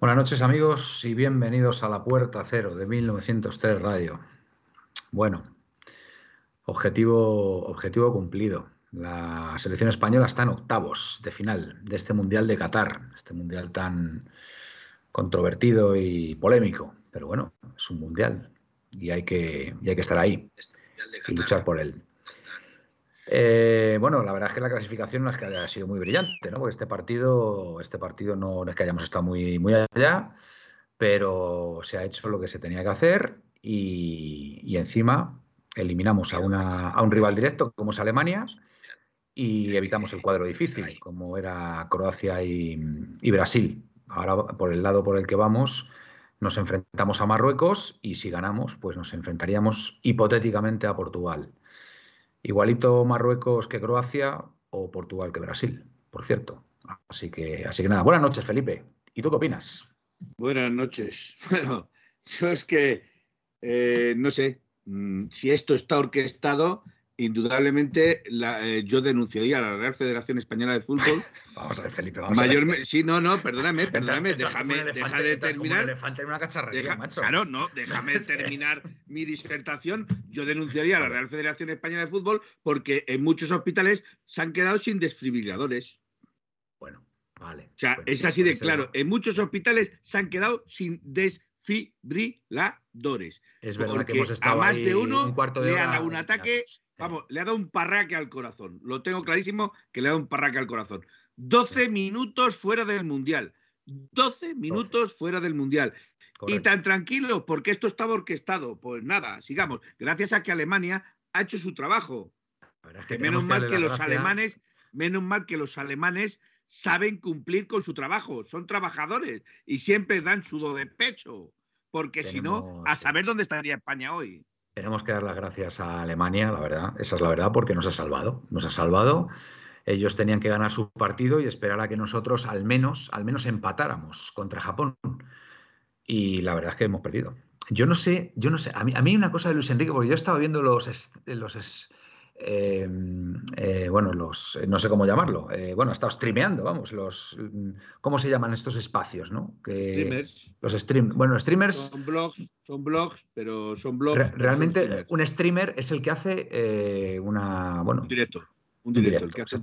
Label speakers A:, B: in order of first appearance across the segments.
A: Buenas noches amigos y bienvenidos a la Puerta Cero de 1903 Radio. Bueno, objetivo, objetivo cumplido. La selección española está en octavos de final de este Mundial de Qatar, este Mundial tan controvertido y polémico. Pero bueno, es un Mundial y hay que, y hay que estar ahí y luchar por él. Eh, bueno, la verdad es que la clasificación no es que haya sido muy brillante, ¿no? Porque este partido, este partido no, es que hayamos estado muy, muy allá, pero se ha hecho lo que se tenía que hacer y, encima eliminamos a, una, un rival directo como es Alemania y evitamos el cuadro difícil como era Croacia y, y Brasil. Ahora, por el lado por el que vamos, nos enfrentamos a Marruecos y si ganamos, pues nos enfrentaríamos hipotéticamente a Portugal. Igualito Marruecos que Croacia o Portugal que Brasil, por cierto. Así que, así que nada, buenas noches, Felipe. ¿Y tú qué opinas?
B: Buenas noches. Bueno, yo es que eh, no sé mm, si esto está orquestado indudablemente eh, yo denunciaría a la Real Federación Española de Fútbol.
A: vamos a ver, Felipe, vamos a ver.
B: Sí, no, no, perdóname, perdóname, déjame, deja de terminar.
A: Una macho.
B: Claro, no, déjame terminar mi disertación. Yo denunciaría a la Real Federación Española de Fútbol porque en muchos hospitales se han quedado sin desfibriladores.
A: Bueno, vale. O
B: sea, es así de claro. En muchos hospitales se han quedado sin desfibriladores.
A: Es verdad que hemos estado
B: a más de uno
A: un cuarto de
B: le ha dado un ataque Vamos, le ha dado un parraque al corazón. Lo tengo clarísimo que le ha dado un parraque al corazón. 12 minutos fuera del Mundial. 12 minutos fuera del Mundial. Y tan tranquilo, porque esto estaba orquestado. Pues nada, sigamos. Gracias a que Alemania ha hecho su trabajo. Que menos mal que los alemanes, menos mal que los alemanes saben cumplir con su trabajo. Son trabajadores y siempre dan sudo de pecho. Porque si no, a saber dónde estaría España hoy.
A: Tenemos que dar las gracias a Alemania, la verdad, esa es la verdad, porque nos ha salvado, nos ha salvado. Ellos tenían que ganar su partido y esperar a que nosotros al menos, al menos empatáramos contra Japón. Y la verdad es que hemos perdido. Yo no sé, yo no sé. A mí, una cosa de Luis Enrique, porque yo estaba viendo los, los Em, eh, bueno, los, no sé cómo llamarlo, eh, bueno, ha estado streameando, vamos, los, ¿cómo se llaman estos espacios, no?
B: streamers.
A: Los stream, bueno, streamers.
B: Son blogs, son blogs, pero son blogs.
A: realmente, un streamer es el que hace eh, una, bueno.
B: Un director. Un directo, el que hace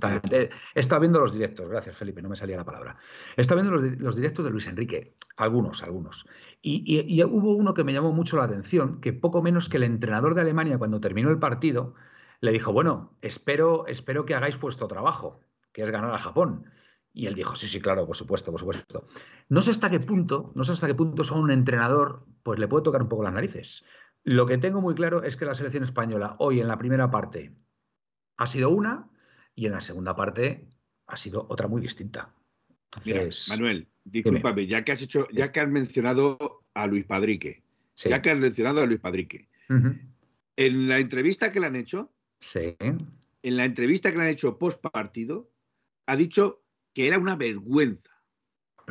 A: He estado viendo los directos, gracias Felipe, no me salía la palabra. He estado viendo los, directos de Luis Enrique, algunos, algunos. Y, y hubo uno que me llamó mucho la atención, que poco menos que el entrenador de Alemania, cuando terminó el partido, le dijo, bueno, espero, espero que hagáis vuestro trabajo, que es ganar a Japón. Y él dijo, sí, sí, claro, por supuesto, por supuesto. No sé hasta qué punto, no sé hasta qué punto son un entrenador, pues le puede tocar un poco las narices. Lo que tengo muy claro es que la selección española hoy en la primera parte ha sido una y en la segunda parte ha sido otra muy distinta.
B: Mira, Manuel, discúlpame, ya que has hecho, ya que has mencionado a Luis Padrique, ya que has mencionado a Luis Padrique, en la entrevista que le han hecho,
A: Sí.
B: En la entrevista que le han hecho post partido, ha dicho que era una vergüenza.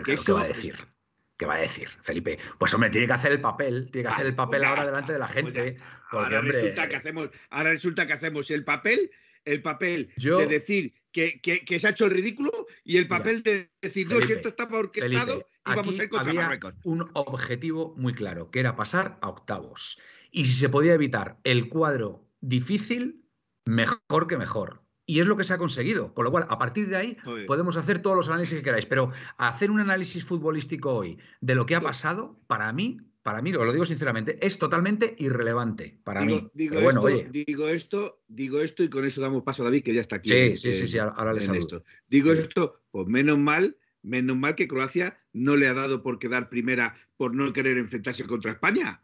A: ¿Qué va a decir? ¿Qué va a decir, Felipe? Pues hombre, tiene que hacer el papel, tiene que hacer el papel ahora delante de la pues gente.
B: ahora, resulta que hacemos, ahora resulta que hacemos el papel, el papel de decir que, se ha hecho el ridículo y el papel de decir, no, si esto estaba orquestado y vamos a ir contra Marruecos.
A: Un objetivo muy claro, que era pasar a octavos. Y si se podía evitar el cuadro difícil, mejor que mejor. Y es lo que se ha conseguido. Con lo cual, a partir de ahí, podemos hacer todos los análisis que queráis. Pero hacer un análisis futbolístico hoy de lo que ha pasado, para mí, para mí, lo digo sinceramente, es totalmente irrelevante. Para mí.
B: Digo, esto, digo esto, digo esto, y con eso damos paso a David, que ya está aquí.
A: Sí, sí, sí, ahora le saludo.
B: Digo esto, pues menos mal, menos mal que Croacia no le ha dado por quedar primera por no querer enfrentarse contra España.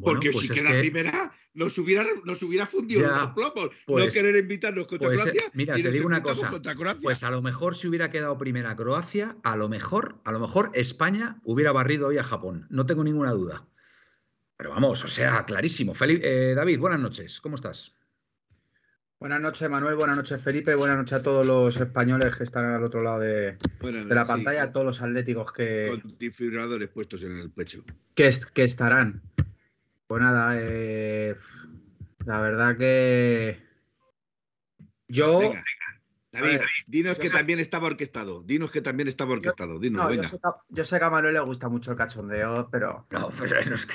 B: Porque pues si queda primera, nos hubiera, nos hubiera fundido los plomos. no pues querer invitarnos contra
A: pues,
B: Croacia.
A: Mira, te digo una cosa. Pues a lo mejor si hubiera quedado primera Croacia, a lo mejor, a lo mejor España hubiera barrido hoy a Japón. No tengo ninguna duda. Pero vamos, o sea, clarísimo. Eh, David, buenas noches. ¿Cómo estás?
C: Buenas noches, Manuel. Buenas noches, Felipe. Buenas noches a todos los españoles que están al otro lado de, la pantalla, a todos los atléticos que.
B: Con puestos en el pecho.
C: Que, que estarán. Pues nada, eh, la verdad que yo
B: David, dinos que también estaba orquestado. Dinos que también estaba orquestado. Dinos, venga.
C: Yo sé, que, a Manuel le gusta mucho el cachondeo, pero.
A: No, pero es que.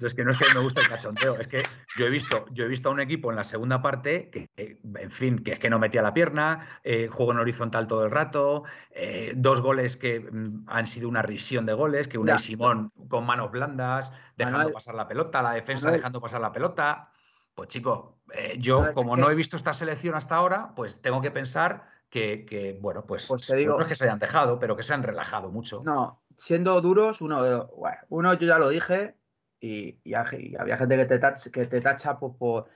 A: Es que no es que me guste el cachondeo, es que yo he visto, yo he visto a un equipo en la segunda parte que, en fin, que es que no metía la pierna, eh, juego en horizontal todo el rato, eh, dos goles que mm, han sido una risión de goles, que una y Simón con manos blandas, dejando pasar la pelota, la defensa dejando pasar la pelota. Pues chico, eh, yo como no he visto esta selección hasta ahora, pues tengo que pensar que, bueno, pues,
C: pues te digo,
A: no es que se hayan dejado, pero que se han relajado mucho.
C: No, siendo duros, uno, uno yo ya lo dije, y, había gente que te tacha, que te tacha por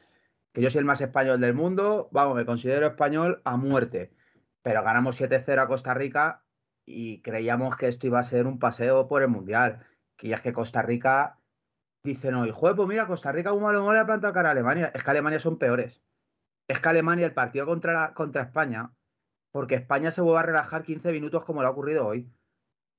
C: que yo soy el más español del mundo, vamos, me considero español a muerte, pero ganamos 7-0 a Costa Rica y creíamos que esto iba a ser un paseo por el Mundial, que es que Costa Rica dicen hoy, joder, pues mira, Costa Rica un malo le ha plantado cara a Alemania. Es que Alemania son peores. Es que Alemania, el partido contra, contra España, porque España se vuelve a relajar 15 minutos como le ha ocurrido hoy.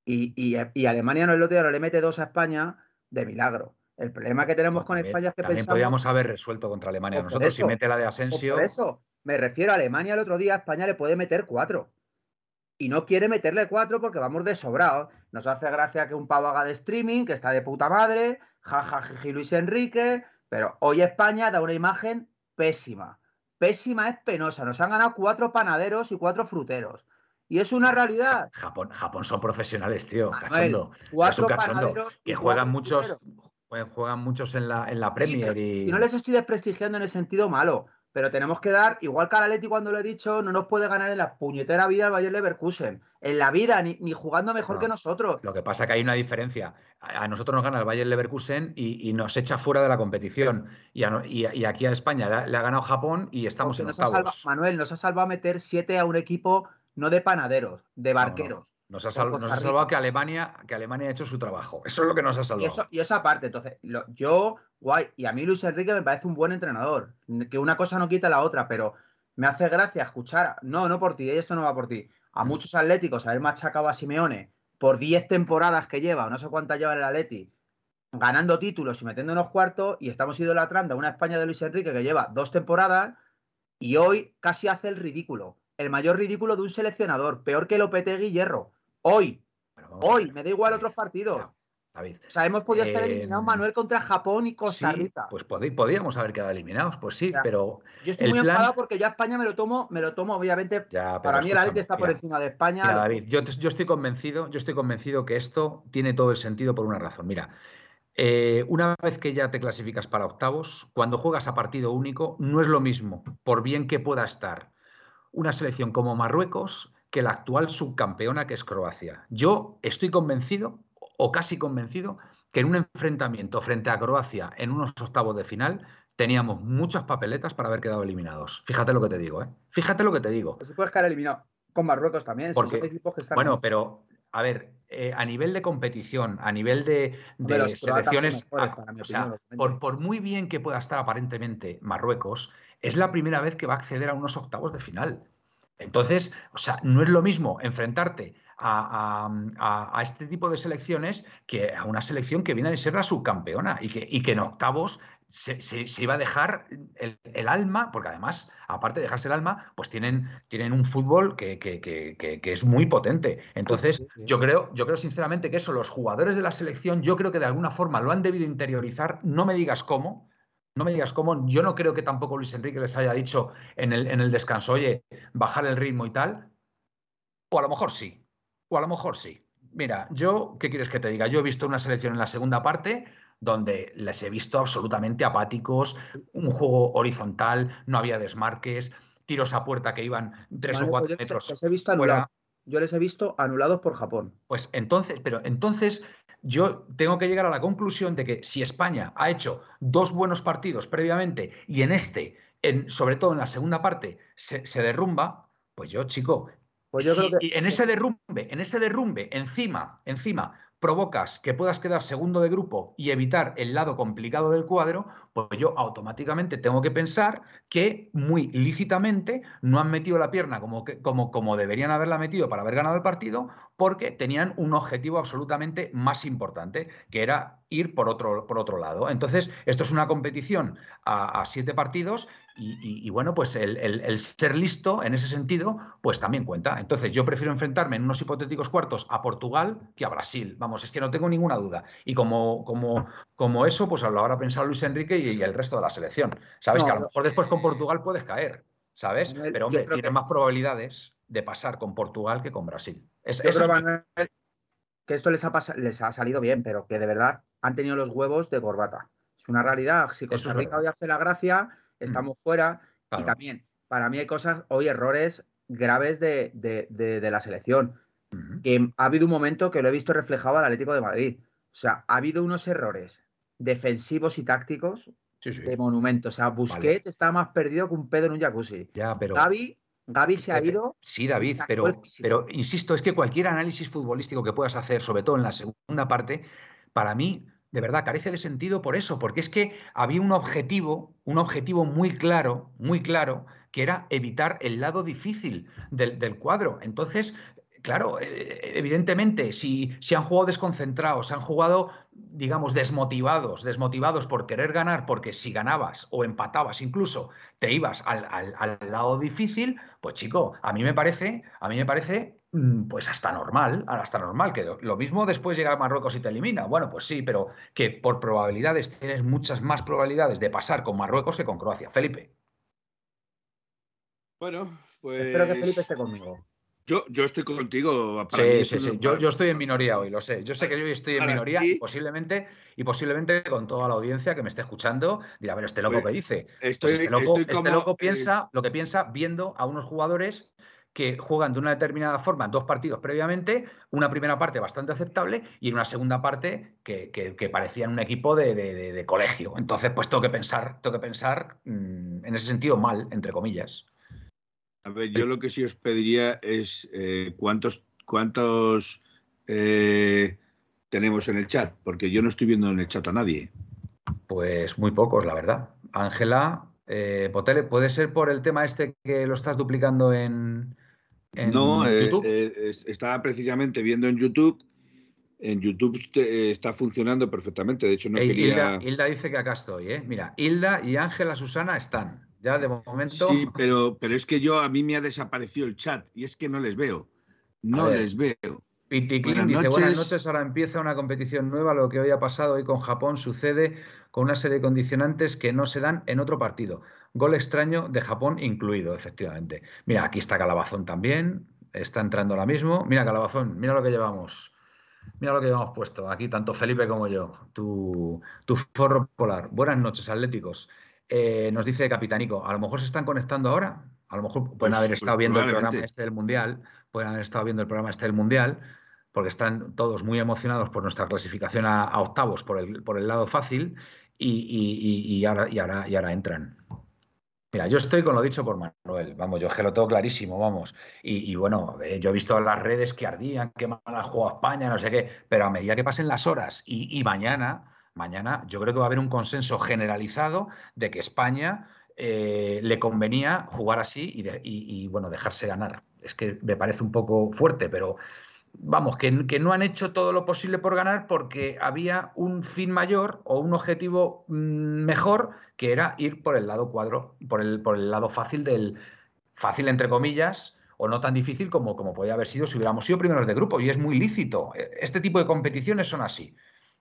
C: Y, Alemania no es lo ahora le mete dos a España de milagro. El problema que tenemos con España es que
A: también podríamos haber resuelto contra Alemania. Pues Nosotros, si mete la de Asensio.
C: Pues por eso, me refiero a Alemania el otro día, España le puede meter cuatro. Y no quiere meterle cuatro porque vamos de sobrado. Nos hace gracia que un pavo haga de streaming, que está de puta madre, jajaji Luis Enrique, pero hoy España da una imagen pésima. Pésima es penosa. Nos han ganado cuatro panaderos y cuatro fruteros. Y es una realidad.
A: Japón, Japón son profesionales, tío. cachondo. Cuatro panaderos que juegan muchos, juegan muchos en la, en la Premier. y...
C: no les estoy desprestigiando en el sentido malo pero tenemos que dar, igual que a Leti cuando lo he dicho, no nos puede ganar en la puñetera vida el Bayern Leverkusen. En la vida, ni, jugando mejor que nosotros.
A: Lo que pasa es que hay una diferencia. A, nosotros nos gana el Bayern Leverkusen y, nos echa fuera de la competición. Y, aquí a España le ha, ganado Japón y estamos en octavos.
C: Manuel, nos ha salvado meter siete a un equipo no de panaderos, de barqueros.
A: Nos ha, salvado que Alemania, que Alemania ha hecho su trabajo. Eso es lo que nos ha salvado.
C: Y, esa parte, entonces, yo, guay, y a mí Luis Enrique me parece un buen entrenador. Que una cosa no quita la otra, pero me hace gracia escuchar, no, no por ti, esto no va por ti. A mm. muchos atléticos haber machacado a Simeone por 10 temporadas que lleva, o no sé cuántas lleva el Atleti, ganando títulos y metiendo unos cuartos, y estamos idolatrando a una España de Luis Enrique que lleva dos temporadas y hoy casi hace el ridículo. El mayor ridículo de un seleccionador, peor que Lopetegui Hierro. Hoy. Hoy, me da igual otros partidos. David. O sea, hemos podido estar eh, eliminados Manuel contra Japón y Costa Rica.
A: pues podríamos haber quedado eliminados, pues sí, pero.
C: Yo estoy muy enfadado porque ya España me lo tomo, me lo tomo, obviamente. para mí el Atleti está por encima de España.
A: David, yo, estoy convencido, yo estoy convencido que esto tiene todo el sentido por una razón. Mira, eh, una vez que ya te clasificas para octavos, cuando juegas a partido único, no es lo mismo, por bien que pueda estar una selección como Marruecos que la actual subcampeona que es Croacia. Yo estoy convencido, o casi convencido, que en un enfrentamiento frente a Croacia en unos octavos de final teníamos muchas papeletas para haber quedado eliminados. Fíjate lo que te digo, ¿eh? Fíjate lo que te digo.
C: Se puede quedar eliminado con Marruecos también.
A: bueno, pero a ver, eh, a nivel de competición, a nivel de, selecciones, por, por, muy bien que pueda estar aparentemente Marruecos, es la primera vez que va a acceder a unos octavos de final. Entonces, o sea, no es lo mismo enfrentarte a, este tipo de selecciones que a una selección que viene de ser la subcampeona y que, y que en octavos se, iba a dejar el, alma, porque además, aparte de dejarse el alma, pues tienen, tienen un fútbol que, que, es muy potente. Entonces, yo creo, yo creo sinceramente que eso, los jugadores de la selección, yo creo que de alguna forma lo han debido interiorizar, no me digas cómo, no me digas cómo, yo no creo que tampoco Luis Enrique les haya dicho en el, en el descanso, oye, bajar el ritmo y tal. O a lo mejor sí, o a lo mejor sí. Mira, yo, ¿qué quieres que te diga? Yo he visto una selección en la segunda parte donde les he visto absolutamente apáticos, un juego horizontal, no había desmarques, tiros a puerta que iban tres o cuatro metros.
C: He visto Yo les he visto anulados por Japón.
A: Pues entonces, pero entonces yo tengo que llegar a la conclusión de que si España ha hecho dos buenos partidos previamente y en este, en, sobre todo en la segunda parte, se, derrumba, pues yo, chico, pues yo en ese derrumbe, en ese derrumbe, encima, encima, provocas que puedas quedar segundo de grupo y evitar el lado complicado del cuadro, pues yo automáticamente tengo que pensar que muy lícitamente no han metido la pierna como, como, como deberían haberla metido para haber ganado el partido, porque tenían un objetivo absolutamente más importante, que era ir por otro, por otro lado. Entonces, esto es una competición a, siete partidos Y, bueno, pues el, ser listo en ese sentido, pues también cuenta. Entonces, yo prefiero enfrentarme en unos hipotéticos cuartos a Portugal que a Brasil. Vamos, es que no tengo ninguna duda. Y como, como, como eso, pues lo habrá pensado Luis Enrique y, el resto de la selección. Sabes que a lo mejor después con Portugal puedes caer, ¿sabes? Pero hombre, tienes más probabilidades de pasar con Portugal que con Brasil.
C: Es, yo creo, que esto les ha, les ha salido bien, pero que de verdad han tenido los huevos de corbata. Es una realidad. Si Costa Rica hoy hace la gracia. Estamos fuera. Y también, para mí hay cosas, hoy errores graves de, la selección. Que ha habido un momento que lo he visto reflejado al Atlético de Madrid. O sea, ha habido unos errores defensivos y tácticos de monumento. O sea, Busquets está más perdido que un pedo en un jacuzzi.
A: Ya, pero...
C: Gaby, se ha ido.
A: Sí, David, pero, pero insisto, es que cualquier análisis futbolístico que puedas hacer, sobre todo en la segunda parte, para mí de verdad carece de sentido por eso, porque es que había un objetivo, un objetivo muy claro, muy claro, que era evitar el lado difícil del, cuadro. Entonces, claro, eh, evidentemente, si, si, han jugado desconcentrados, han jugado, digamos, desmotivados, desmotivados por querer ganar, porque si ganabas o empatabas incluso, te ibas al, al, lado difícil, pues chico, a mí me parece, a mí me parece pues hasta normal, hasta normal, que lo mismo después llega a Marruecos y te elimina. Bueno, pues sí, pero que por probabilidades tienes muchas más probabilidades de pasar con Marruecos que con Croacia. Felipe.
B: Bueno, pues.
C: Espero que Felipe esté conmigo.
B: Yo, yo estoy contigo.
A: sí, sí, sí. Yo, yo, estoy en minoría hoy, lo sé. Yo sé que yo estoy en minoría y posiblemente, y posiblemente con toda la audiencia que me esté escuchando dirá, a ver, este loco pues que dice. Pues este loco, este loco piensa lo que piensa viendo a unos jugadores que juegan de una determinada forma en dos partidos previamente, una primera parte bastante aceptable y una segunda parte que, que, parecían un equipo de, colegio. Entonces, pues tengo que pensar, tengo que pensar mm, en ese sentido mal, entre comillas.
B: A ver, yo lo que sí os pediría es eh, cuántos, cuántos eh, tenemos en el chat, porque yo no estoy viendo en el chat a nadie.
A: Pues muy pocos, la verdad. Ángela, eh, Potele, ¿puede ser por el tema este que lo estás duplicando en,
B: no, eh, eh, estaba precisamente viendo en YouTube. En YouTube eh, está funcionando perfectamente. De hecho, no quería.
A: Hilda, dice que acá estoy, ¿eh? Mira, Hilda y Ángela Susana están. Ya de momento.
B: Sí, pero, pero es que yo a mí me ha desaparecido el chat y es que no les veo. No les veo.
A: Piticlin dice, buenas noches, ahora empieza una competición nueva, lo que hoy ha pasado hoy con Japón sucede con una serie de condicionantes que no se dan en otro partido. Gol extraño de Japón incluido, efectivamente. Mira, aquí está Calabazón también, está entrando ahora mismo. Mira, Calabazón, mira lo que llevamos. Mira lo que llevamos puesto, aquí tanto Felipe como yo, tu, tu forro polar. Buenas noches, atléticos. Eh, nos dice Capitanico, a lo mejor se están conectando ahora, a lo mejor pueden pues, haber pues estado viendo el programa este del Mundial, pueden haber estado viendo el programa este del Mundial, porque están todos muy emocionados por nuestra clasificación a, octavos por el, por el lado fácil y, ahora, y, ahora, y ahora entran. Mira, yo estoy con lo dicho por Manuel, vamos, yo es que lo tengo clarísimo, vamos. Y, bueno, eh, yo he visto las redes que ardían, que mal ha jugado España, no sé qué, pero a medida que pasen las horas y, mañana, mañana yo creo que va a haber un consenso generalizado de que España eh, le convenía jugar así y, bueno, dejarse ganar. Es que me parece un poco fuerte, pero vamos, que, no han hecho todo lo posible por ganar porque había un fin mayor o un objetivo mm, mejor que era ir por el lado cuadro, por el, por el lado fácil del, fácil entre comillas, o no tan difícil como, como podía haber sido si hubiéramos sido primeros de grupo. Y es muy lícito. E, este tipo de competiciones son así.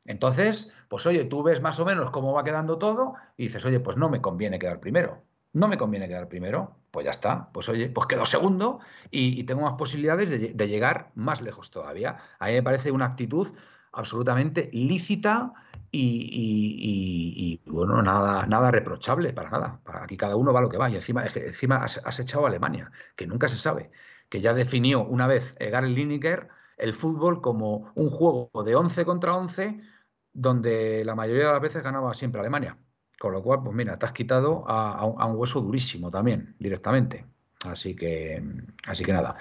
A: Entonces, pues oye, tú ves más o menos cómo va quedando todo y dices, oye, pues no me conviene quedar primero no me conviene quedar primero, pues ya está, pues oye, pues quedo segundo y, tengo más posibilidades de, llegar más lejos todavía. A mí me parece una actitud absolutamente lícita y, bueno, nada, nada reprochable, para nada. Aquí cada uno va lo que va y encima, encima has, echado a Alemania, que nunca se sabe, que ya definió una vez Gary Lineker el fútbol como un juego de 11 contra 11 donde la mayoría de las veces ganaba siempre Alemania. Con lo cual, pues mira, te has quitado a, un, hueso durísimo también, directamente. Así que, así que nada.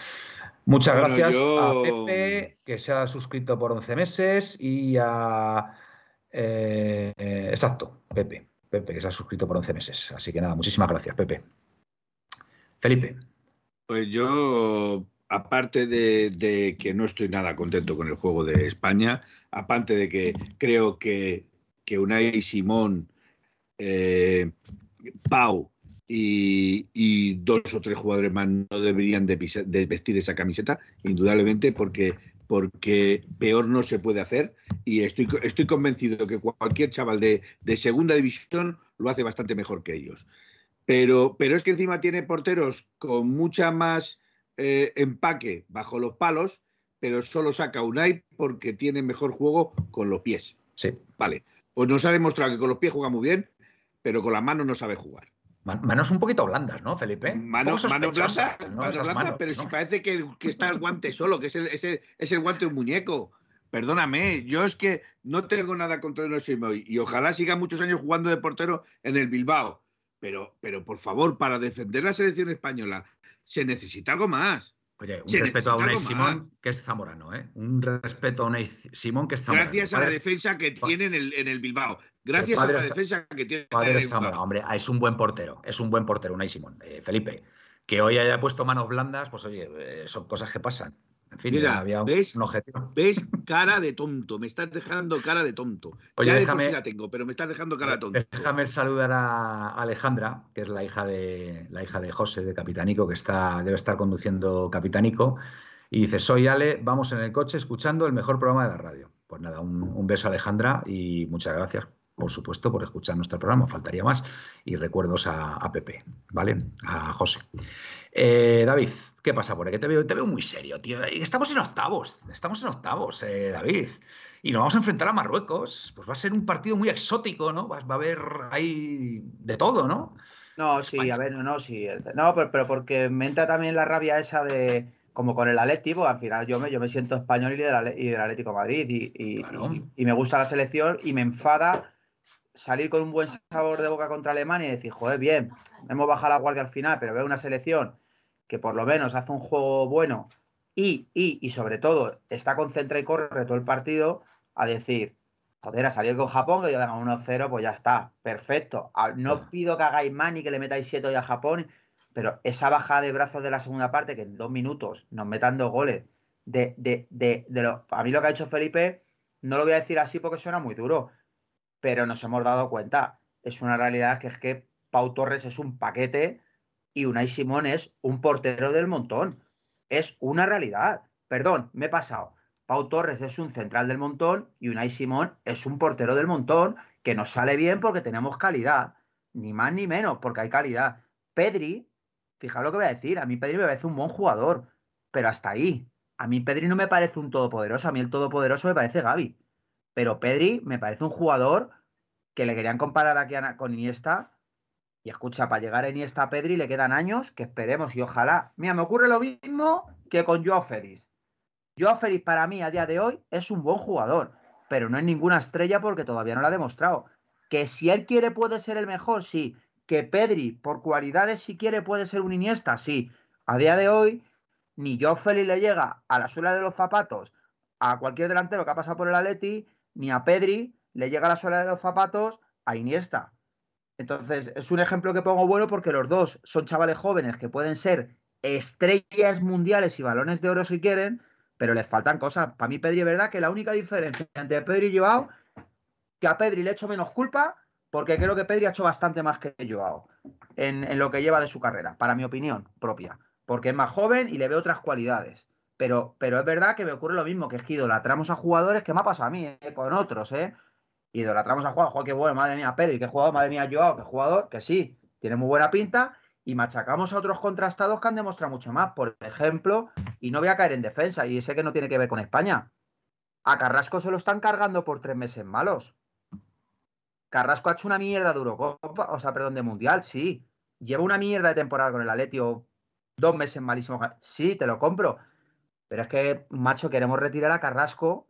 A: Muchas gracias a Pepe, que se ha suscrito por 11 meses, y a. Eh, exacto, Pepe. Pepe, que se ha suscrito por 11 meses. Así que nada, muchísimas gracias, Pepe. Felipe.
B: Pues yo, aparte de, de, que no estoy nada contento con el juego de España, aparte de que creo que, que Unai Simón eh, Pau y, dos o tres jugadores más no deberían de, vestir esa camiseta, indudablemente, porque, porque peor no se puede hacer. Y estoy, estoy convencido que cualquier chaval de, segunda división lo hace bastante mejor que ellos. Pero, pero es que encima tiene porteros con mucha más eh, empaque bajo los palos, pero solo saca Unai porque tiene mejor juego con los pies.
A: Sí.
B: Vale. Pues nos ha demostrado que con los pies juega muy bien, pero con las manos no sabe jugar.
A: Manos un poquito blandas, ¿no, Felipe?
B: Manos, blandas, pero si parece que, está el guante solo, que es el, es el, guante de un muñeco. Perdóname, yo es que no tengo nada contra el y ojalá siga muchos años jugando de portero en el Bilbao. Pero, pero por favor, para defender la selección española se necesita algo más.
A: Oye, un respeto a Unai Simón, que es zamorano, ¿eh? Un respeto a Unai Simón, que es zamorano.
B: Gracias a la defensa que tiene en el, en el Bilbao. Gracias a la defensa que tiene
A: padre Zamora, hombre, es un buen portero, es un buen portero, Unai Simón. Eh, Felipe, que hoy haya puesto manos blandas, pues oye, eh, son cosas que pasan. En fin,
B: Mira, había ¿ves, un objetivo. ¿Ves cara de tonto? Me estás dejando cara de tonto.
A: Oye,
B: ya
A: déjame,
B: de la tengo, pero me estás dejando cara de tonto.
A: Déjame saludar a Alejandra, que es la hija de la hija de José de Capitanico, que está, debe estar conduciendo Capitanico. Y dice, soy Ale, vamos en el coche escuchando el mejor programa de la radio. Pues nada, un, un beso Alejandra y muchas gracias por supuesto, por escuchar nuestro programa, faltaría más. Y recuerdos a, Pepe, ¿vale? A José. Eh, David, ¿qué pasa por ahí? Que te veo, te veo muy serio, tío. Estamos en octavos, estamos en octavos, eh, David. Y nos vamos a enfrentar a Marruecos. Pues va a ser un partido muy exótico, ¿no? Va, a haber ahí de todo, ¿no?
C: No, sí, a ver, no, no, sí. No, pero, porque me entra también la rabia esa de como con el Atlético, pues, al final yo me, yo me siento español y del, y del Atlético Madrid y, y, me gusta la selección y me enfada salir con un buen sabor de boca contra Alemania y decir, joder, bien, hemos bajado la guardia al final, pero veo una selección que por lo menos hace un juego bueno y, y, y sobre todo está concentrada y corre todo el partido, a decir, joder, a salir con Japón, que llegan a 1-0, pues ya está, perfecto. No pido que hagáis más ni que le metáis 7 hoy a Japón, pero esa bajada de brazos de la segunda parte, que en dos minutos nos metan dos goles, de, de, de, de lo, a mí lo que ha hecho Felipe, no lo voy a decir así porque suena muy duro, pero nos hemos dado cuenta, es una realidad que es que Pau Torres es un paquete y Unai Simón es un portero del montón. Es una realidad. Perdón, me he pasado. Pau Torres es un central del montón y Unai Simón es un portero del montón que nos sale bien porque tenemos calidad. Ni más ni menos, porque hay calidad. Pedri, fijaos lo que voy a decir, a mí Pedri me parece un buen jugador, pero hasta ahí. A mí Pedri no me parece un todopoderoso, a mí el todopoderoso me parece Gaby. Pero Pedri me parece un jugador que le querían comparar aquí con Iniesta. Y escucha, para llegar a Iniesta a Pedri le quedan años que esperemos y ojalá. Mira, me ocurre lo mismo que con Joao Félix. Para mí a día de hoy es un buen jugador, pero no es ninguna estrella porque todavía no lo ha demostrado. Que si él quiere puede ser el mejor, sí. Que Pedri, por cualidades, si quiere puede ser un Iniesta, sí. A día de hoy, ni Joao le llega a la suela de los zapatos a cualquier delantero que ha pasado por el Atleti, ni a Pedri le llega la suela de los zapatos a Iniesta. Entonces, es un ejemplo que pongo bueno porque los dos son chavales jóvenes que pueden ser estrellas mundiales y balones de oro si quieren, pero les faltan cosas. Para mí, Pedri, es verdad que la única diferencia entre Pedri y Joao, que a Pedri le echo menos culpa, porque creo que Pedri ha hecho bastante más que Joao en, lo que lleva de su carrera, para mi opinión propia, porque es más joven y le ve otras cualidades. Pero, pero es verdad que me ocurre lo mismo, que es que idolatramos a jugadores que me ha pasado a mí, eh, con otros, ¿eh? Idolatramos a jugadores, joder, qué bueno, madre mía, Pedri, qué jugador, madre mía, Joao, qué jugador, que sí, tiene muy buena pinta, y machacamos a otros contrastados que han demostrado mucho más. Por ejemplo, y no voy a caer en defensa, y sé que no tiene que ver con España. A Carrasco se lo están cargando por tres meses malos. Carrasco ha hecho una mierda de Eurocopa, o sea, perdón, de Mundial, sí. Lleva una mierda de temporada con el Atleti dos meses malísimos. Sí, te lo compro. Pero es que, macho, queremos retirar a Carrasco,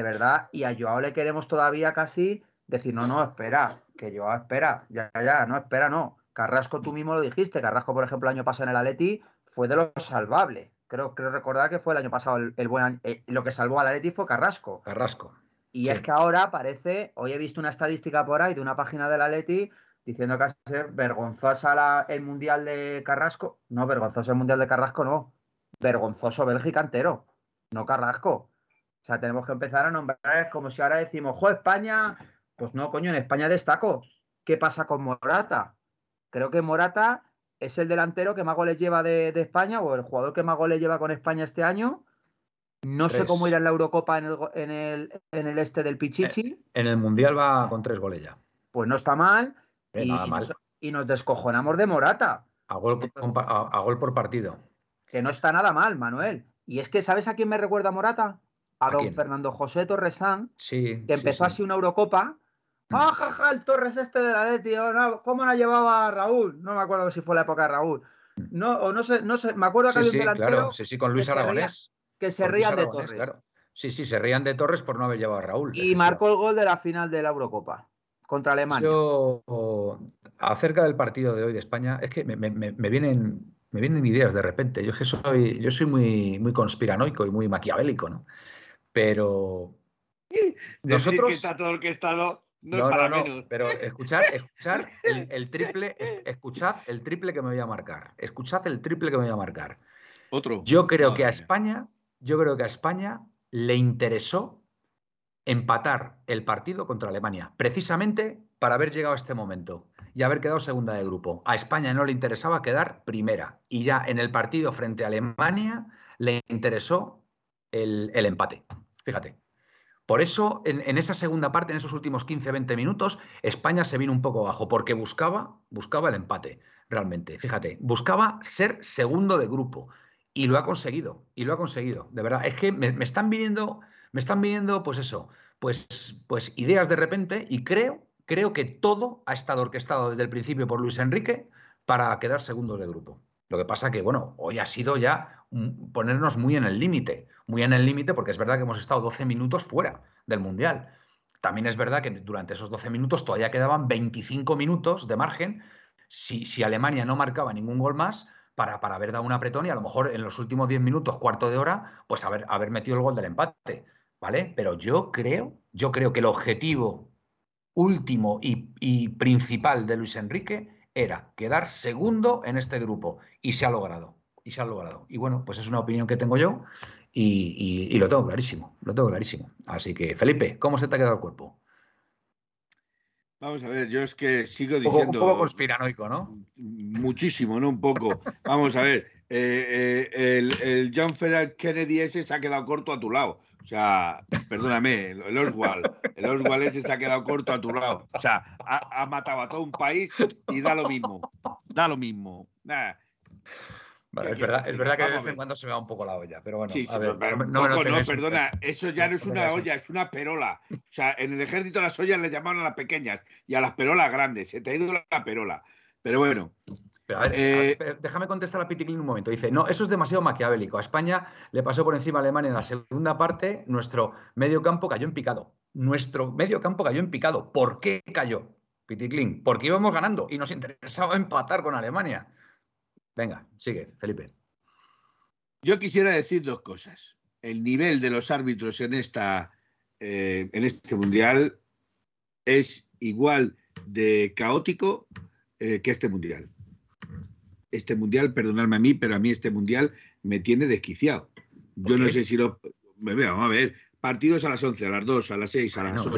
C: de verdad, y a Joao le queremos todavía casi decir, no, no, espera, que Joao espera, ya, ya, no, espera, no. Carrasco tú mismo lo dijiste, Carrasco, por ejemplo, el año pasado en el Atleti fue de lo salvable. Creo, creo recordar que fue el año pasado el, buen eh, lo que salvó al Atleti fue Carrasco.
A: Carrasco.
C: Y es que ahora parece, hoy he visto una estadística por ahí de una página del Atleti diciendo que es vergonzosa el Mundial de Carrasco. No, vergonzoso el Mundial de Carrasco, no vergonzoso Bélgica entero, no Carrasco. O sea, tenemos que empezar a nombrar como si ahora decimos, jo, España, pues no, coño, en España destaco. ¿Qué pasa con Morata? creo que Morata es el delantero que más goles lleva de, España o el jugador que más goles lleva con España este año. No sé cómo irá en la Eurocopa en el, en el, en el este del Pichichi.
A: Eh, en el Mundial va con tres goles ya.
C: Pues no está mal. y, Nos, y, Nos, descojonamos de Morata.
A: A gol, a, gol, por partido.
C: Que no está nada mal, Manuel. Y es que, ¿sabes a quién me recuerda Morata? A, don Fernando José Torresán,
A: sí,
C: que empezó así una Eurocopa ¡Ah, jaja, el Torres este de la Leti! Oh, ¿Cómo la llevaba Raúl? No me acuerdo si fue la época de Raúl. No, o no sé, no sé, me acuerdo que había un delantero.
A: Claro, sí, sí, con Luis Aragonés.
C: que se rían de Torres.
A: Sí, sí, se rían de Torres por no haber llevado a Raúl.
C: Y marcó el gol de la final de la Eurocopa contra Alemania.
A: Yo, acerca del partido de hoy de España, es que me, vienen, me vienen ideas de repente. Yo que soy, yo soy muy, muy conspiranoico y muy maquiavélico, ¿no? Pero
B: nosotros que está todo orquestado no, no, no,
A: pero escuchar, escuchar el, triple, escuchad el triple que me voy a marcar. Escuchad el triple que me voy a marcar.
B: Otro.
A: Yo creo que a España, yo creo que a España le interesó empatar el partido contra Alemania, precisamente para haber llegado a este momento y haber quedado segunda de grupo. A España no le interesaba quedar primera y ya en el partido frente a Alemania le interesó el, empate. Fíjate. Por eso, en, esa segunda parte, en esos últimos 15-20 minutos, España se vino un poco abajo, porque buscaba, buscaba el empate, realmente. Fíjate, buscaba ser segundo de grupo. Y lo ha conseguido, y lo ha conseguido. De verdad, es que me, están viniendo, me están viniendo, pues eso, pues, pues ideas de repente, y creo, creo que todo ha estado orquestado desde el principio por Luis Enrique para quedar segundo de grupo. Lo que pasa que, bueno, hoy ha sido ya ponernos muy en el límite, muy en el límite porque es verdad que hemos estado 12 minutos fuera del Mundial. También es verdad que durante esos 12 minutos todavía quedaban 25 minutos de margen si, si Alemania no marcaba ningún gol más para, para, haber dado un apretón y a lo mejor en los últimos 10 minutos, cuarto de hora, pues haber, haber metido el gol del empate, ¿vale? Pero yo creo, yo creo que el objetivo último y, y principal de Luis Enrique era quedar segundo en este grupo y se ha logrado. Y se ha logrado. Y bueno, pues es una opinión que tengo yo y, lo tengo clarísimo. Lo tengo clarísimo. Así que, Felipe, ¿cómo se te ha quedado el cuerpo?
B: Vamos a ver, yo es que sigo diciendo.
A: Un poco, conspiranoico, ¿no?
B: Muchísimo, ¿no? Un poco. Vamos a ver, eh, eh, el, el, John Ferrer Kennedy ese se ha quedado corto a tu lado. O sea, perdóname, el Oswald, el Oswald ese se ha quedado corto a tu lado. O sea, ha, matado a todo un país y da lo mismo. Da lo mismo.
A: Es, verdad, es verdad que de vez en cuando se me va un poco la olla, pero bueno.
B: Sí, a ver, no, no, no, perdona, eso ya no es una olla, es una perola. O sea, en el ejército las ollas le llamaban a las pequeñas y a las perolas grandes. Se te ha ido la perola. Pero bueno,
A: eh, déjame contestar a Piticlin un momento. Dice, no, eso es demasiado maquiavélico. A España le pasó por encima a Alemania en la segunda parte. Nuestro medio campo cayó en picado. Nuestro medio campo cayó en picado. ¿Por qué cayó? Piticlin, porque íbamos ganando y nos interesaba empatar con Alemania. Venga, sigue, Felipe.
B: Yo quisiera decir dos cosas. El nivel de los árbitros en, esta, eh, en este mundial es igual de caótico eh, que este mundial este mundial, perdonadme a mí, pero a mí este mundial me tiene desquiciado. Yo no sé si lo. Vamos a ver. Partidos a las 11, a las 2, a las 6, a las 8.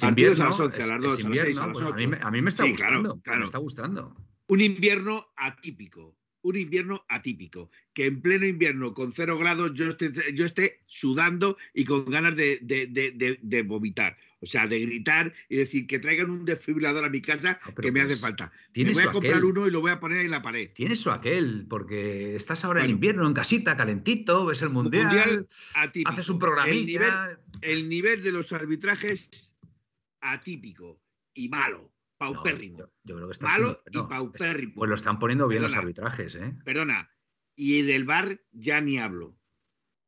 B: Partidos a las 11, a las 2, a las 6, a las 8.
A: Pues a, mí, me está gustando. Me está gustando.
B: Un invierno atípico. Un invierno atípico. Que en pleno invierno, con cero grados, yo esté, yo esté sudando y con ganas de, de, de, de vomitar. O sea, de gritar y decir que traigan un desfibrilador a mi casa que me hace pues, falta. Me voy a comprar uno y lo voy a poner en la pared.
A: Tienes o aquel, porque estás ahora en invierno, en casita, calentito, ves el mundial, haces un programa.
B: El nivel, el nivel de los arbitrajes atípico y malo. Paupérrimo. yo, creo que está malo y paupérrimo.
A: Pues lo están poniendo bien los arbitrajes, ¿eh?
B: Perdona. Y del bar ya ni hablo.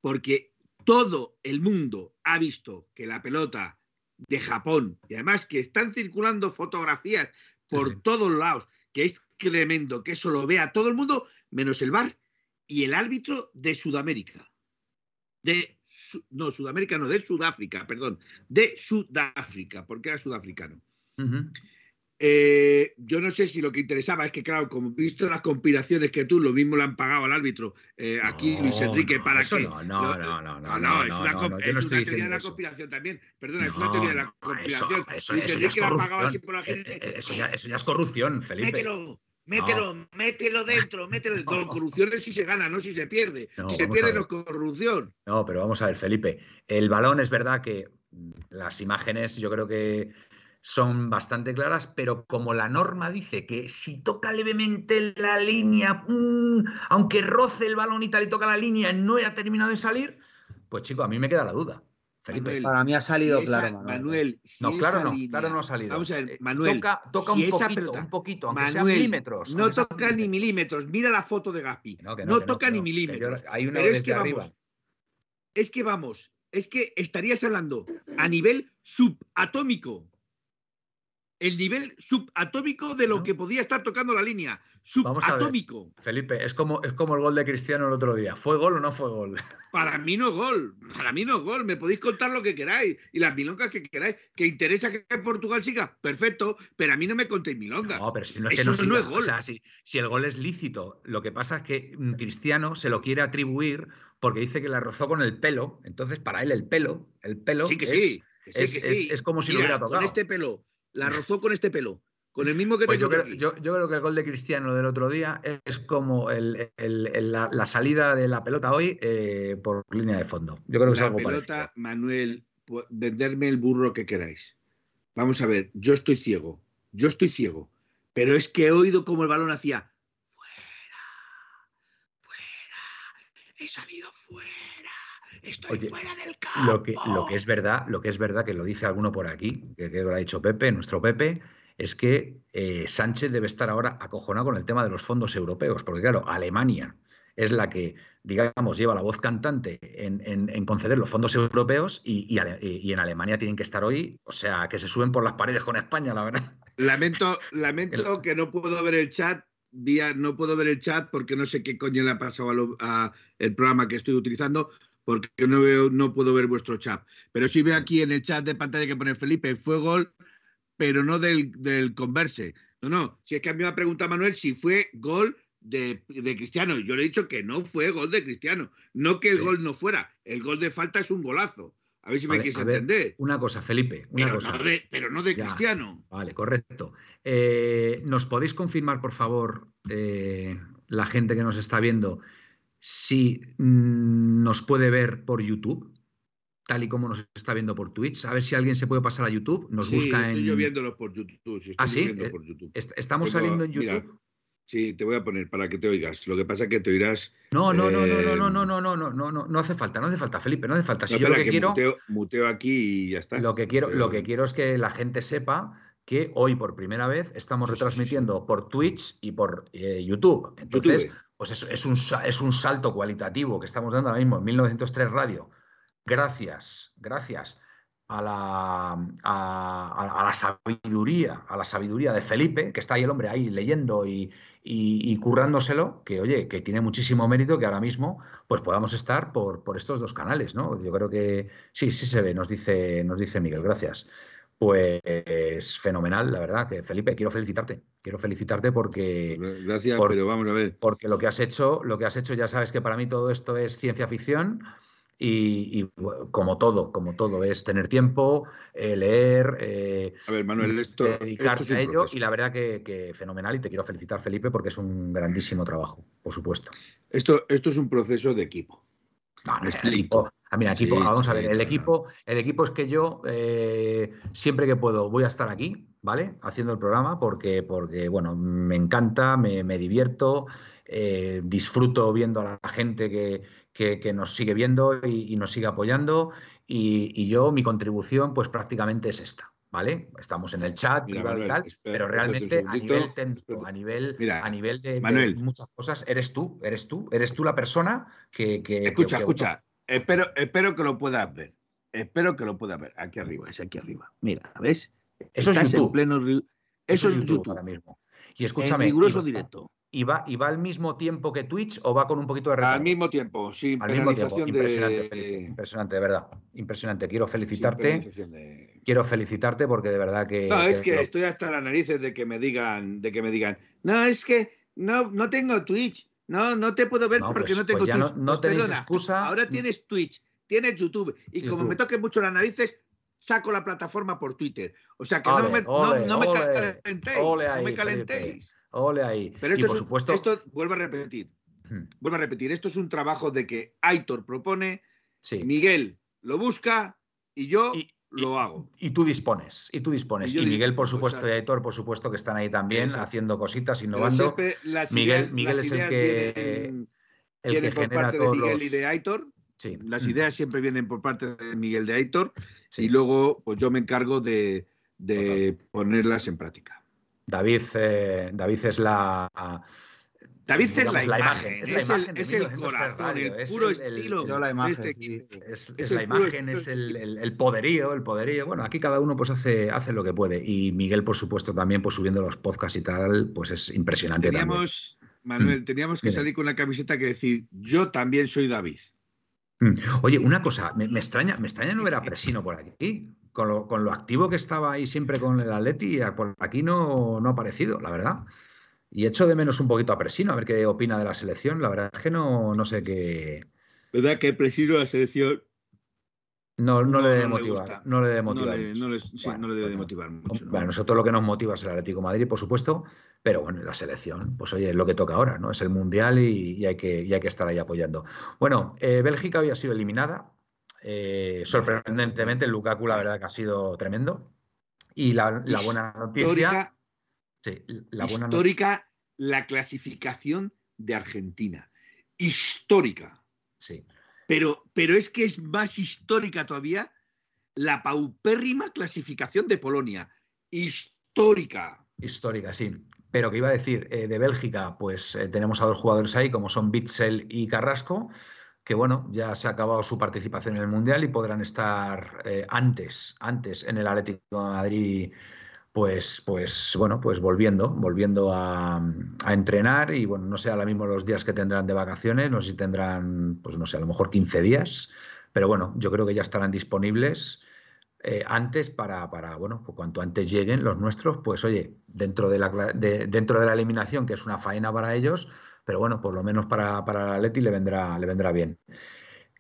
B: Porque todo el mundo ha visto que la pelota de Japón. Y además que están circulando fotografías por todos lados, que es tremendo, que eso lo vea todo el mundo, menos el bar y el árbitro de Sudamérica. De, no, Sudamérica no, de Sudáfrica, perdón, de Sudáfrica, porque era sudafricano. Eh, yo no sé si lo que interesaba es que, claro, como visto las conspiraciones que tú, lo mismo le han pagado al árbitro eh, aquí Luis Enrique para que.
A: No, no, no, no, no,
B: no, es una, es una teoría de la conspiración también. Perdona, es una teoría de la conspiración.
A: Eso, eso, eso, ya es corrupción. Eso, ya, eso ya es corrupción, Felipe.
B: Mételo, mételo, mételo dentro, mételo. Con corrupción es si se gana, no si se pierde. si se pierde no es corrupción.
A: No, pero vamos a ver, Felipe. El balón es verdad que las imágenes yo creo que son bastante claras, pero como la norma dice que si toca levemente la línea, mm, aunque roce el balón y tal y toca la línea, no ha terminado de salir, pues chico, a mí me queda la duda.
C: Felipe. Para mí ha salido claro,
B: Manuel.
A: no, claro no, claro no ha salido.
B: Vamos a ver, eh, Manuel.
A: Toca, un, poquito, un poquito, aunque Manuel, milímetros.
B: No toca ni milímetros. Mira la foto de Gaspi. No, toca ni milímetros. Hay una Pero es que vamos. Es que vamos. Es que estarías hablando a nivel subatómico el nivel subatómico de lo que podía estar tocando la línea. Subatómico.
A: Felipe, es como, es como el gol de Cristiano el otro día. ¿Fue gol o no fue gol?
B: Para mí no es gol. Para mí no es gol. Me podéis contar lo que queráis y las milongas que queráis. ¿Que interesa que Portugal siga? Perfecto. Pero a mí no me contéis milongas.
A: No, pero si no es que no, es gol. O sea, si, si el gol es lícito, lo que pasa es que mm, Cristiano se lo quiere atribuir porque dice que la rozó con el pelo. Entonces, para él el pelo, el pelo.
B: Sí, que sí.
A: Es, como si lo hubiera tocado.
B: Con este pelo la rozó con este pelo. Con el mismo que
A: pues yo, creo, yo, creo, que el gol de Cristiano del otro día es como la, salida de la pelota hoy eh, por línea de fondo. Yo creo que
B: la
A: es algo
B: pelota, Manuel, venderme el burro que queráis. Vamos a ver, yo estoy ciego, yo estoy ciego, pero es que he oído como el balón hacía fuera, fuera, he salido Estoy fuera del campo.
A: Lo que, lo que es verdad, lo que es verdad, que lo dice alguno por aquí, que creo que lo ha dicho Pepe, nuestro Pepe, es que eh, Sánchez debe estar ahora acojonado con el tema de los fondos europeos, porque claro, Alemania es la que, digamos, lleva la voz cantante en, conceder los fondos europeos y, en Alemania tienen que estar hoy, o sea, que se suben por las paredes con España, la verdad.
B: Lamento, lamento que no puedo ver el chat, vía, no puedo ver el chat porque no sé qué coño le ha pasado al programa que estoy utilizando, porque no, veo, no puedo ver vuestro chat. Pero sí veo aquí en el chat de pantalla que pone Felipe, fue gol, pero no del, converse. No, no, si es que a mí me ha preguntado Manuel si fue gol de, Cristiano. Yo le he dicho que no fue gol de Cristiano. No que el gol no fuera. El gol de falta es un golazo. A ver si me quieres entender.
A: Una cosa, Felipe, una
B: pero
A: cosa.
B: No de, pero no de Cristiano.
A: Vale, correcto. Eh, ¿Nos podéis confirmar, por favor, eh, la gente que nos está viendo, si mm, nos puede ver por YouTube, tal y como nos está viendo por Twitch. A ver si alguien se puede pasar a YouTube. Nos busca
B: estoy
A: en.
B: yo viéndolo por YouTube.
A: Sí, ¿Ah, sí? Eh, estamos saliendo en YouTube.
B: sí, te voy a poner para que te oigas. Lo que pasa es que te oirás.
A: No, no, no, no, no, no, no, no, no, no, no, no hace falta, no hace falta, Felipe, no hace falta. Si yo lo que, quiero.
B: Muteo, aquí y ya está.
A: Lo que quiero, lo que quiero es que la gente sepa que hoy por primera vez estamos retransmitiendo por Twitch y por YouTube. Entonces, pues es, un, es un salto cualitativo que estamos dando ahora mismo en 1903 Radio. Gracias, gracias a la, a, la sabiduría, a la sabiduría de Felipe, que está ahí el hombre ahí leyendo y, y, currándoselo, que oye, que tiene muchísimo mérito que ahora mismo pues podamos estar por, por estos dos canales, ¿no? Yo creo que sí, sí se ve, nos dice, nos dice Miguel, gracias. Pues fenomenal, la verdad, que Felipe, quiero felicitarte. Quiero felicitarte porque.
B: Gracias, pero vamos a ver.
A: Porque lo que has hecho, lo que has hecho, ya sabes que para mí todo esto es ciencia ficción. Y, como todo, como todo, es tener tiempo, eh, leer, eh,
B: a ver, Manuel, esto,
A: dedicarse a ello. Y la verdad que, fenomenal. Y te quiero felicitar, Felipe, porque es un grandísimo trabajo, por supuesto.
B: Esto, esto es un proceso de equipo.
A: No, no, equipo, Ah, mira, equipo, vamos a ver, el equipo, el equipo es que yo eh, siempre que puedo voy a estar aquí, ¿vale? Haciendo el programa porque, porque bueno, me encanta, me, divierto, eh, disfruto viendo a la gente que, nos sigue viendo y, nos sigue apoyando y, yo mi contribución pues prácticamente es esta. ¿Vale? Estamos en el chat y tal, pero realmente a nivel a nivel, a nivel de, muchas cosas, eres tú, eres tú, eres tú la persona que.
B: escucha, escucha, Espero, espero que lo puedas ver. Espero que lo puedas ver. Aquí arriba, es aquí arriba. Mira, ¿ves?
A: Eso es YouTube.
B: En pleno... Eso, es YouTube.
A: Ahora mismo. Y escúchame.
B: riguroso directo.
A: ¿Y va, ¿Y va al mismo tiempo que Twitch o va con un poquito de
B: retraso? Al mismo tiempo, sin al mismo tiempo.
A: Impresionante, de... impresionante, de verdad. Impresionante. Quiero felicitarte. Quiero felicitarte porque de verdad que.
B: No, es que, estoy hasta las narices de que me digan, de que me digan, no, es que no, no tengo Twitch. No, no te puedo ver porque pues, no tengo
A: pues Twitch. No, pues excusa.
B: Ahora tienes Twitch, tienes YouTube. Y como me toque mucho las narices, saco la plataforma por Twitter. O sea que no, me, calentéis. no me calentéis.
A: Ole ahí.
B: Pero
A: y
B: esto,
A: por
B: es un-
A: supuesto.
B: esto, vuelvo a repetir,
A: Hmm,
B: vuelvo a repetir, esto es un trabajo de que Aitor propone,
A: Sí.
B: Miguel lo busca y yo
A: Y-
B: lo hago.
A: Y tú dispones, y tú dispones.
B: Y
A: Miguel, por
B: dispongo,
A: supuesto, y. Aitor, por supuesto, que están ahí también
B: Exacto.
A: haciendo cositas, innovando.
B: siempre las
A: Miguel-
B: ideas,
A: Miguel
B: las
A: es el que-
B: vienen,
A: El
B: vienen
A: que
B: por
A: genera
B: parte de Miguel y de Aitor.
A: Sí.
B: Las ideas siempre vienen por parte de Miguel de Aitor
A: sí.
B: y luego pues yo me encargo de, de ponerlas en práctica.
A: David, eh, David es la.
B: David es la,
A: la
B: imagen,
A: imagen,
B: es,
A: es la
B: el,
A: imagen de
B: es el
A: 1903
B: corazón,
A: Radio,
B: el
A: es
B: puro
A: el- el-
B: estilo
C: la
B: de
C: imagen,
B: este
C: sí,
B: equipo.
C: sí.
A: Es,
B: Es
A: es
B: el
A: la imagen, es el, el- el poderío, el poderío. Bueno, aquí cada uno pues hace, hace lo que puede. Y Miguel, por supuesto, también pues subiendo los podcasts y tal, pues es impresionante también.
B: Teníamos, Manuel, teníamos que salir con una camiseta que decir, yo también soy David.
A: Mm. Oye, una cosa, me, me extraña, me extraña no ver a Presino por aquí. Con lo, con lo activo que estaba ahí siempre con el Atleti, por aquí no, no ha aparecido, la verdad. Y echo de menos un poquito a Presino, a ver qué opina de la selección. La verdad es que no, no sé qué.
B: ¿Verdad que presido la selección?
A: No, no,
B: No,
A: le debe
B: no le
A: motivar.
B: gusta.
A: no le debe
B: No
A: motivar.
B: le,
A: mucho.
B: no le- sí,
A: Bueno,
B: no le debe de
A: bueno.
B: motivar mucho. ¿no?
A: Bueno, nosotros lo que nos motiva es el Atlético de Madrid, por supuesto, pero bueno, la selección, pues oye, es lo que toca ahora, ¿no? Es el Mundial y, y hay, que, y hay que estar ahí apoyando. Bueno, eh, Bélgica había sido eliminada. eh, sorprendentemente, el Lukaku, la verdad que ha sido tremendo. Y la, la buena noticia.
B: histórica,
A: Sí, la buena
B: histórica la clasificación de Argentina. Histórica.
A: Sí.
B: Pero, pero es que es más histórica todavía la paupérrima clasificación de Polonia. Histórica.
A: Histórica, sí. Pero que iba a decir, eh, de Bélgica, pues eh, tenemos a dos jugadores ahí, como son Bitzel y Carrasco, que bueno, ya se ha acabado su participación en el Mundial y podrán estar eh, antes, antes en el Atlético de Madrid, pues, pues bueno, pues volviendo, volviendo a, entrenar y bueno, no sé ahora mismo los días que tendrán de vacaciones, no sé si tendrán, pues no sé, a lo mejor 15 días, pero bueno, yo creo que ya estarán disponibles eh, antes para, para, bueno, pues cuanto antes lleguen los nuestros, pues oye, dentro de la, dentro de la eliminación, que es una faena para ellos, pero bueno, por lo menos para, para el Atleti le vendrá, le vendrá bien.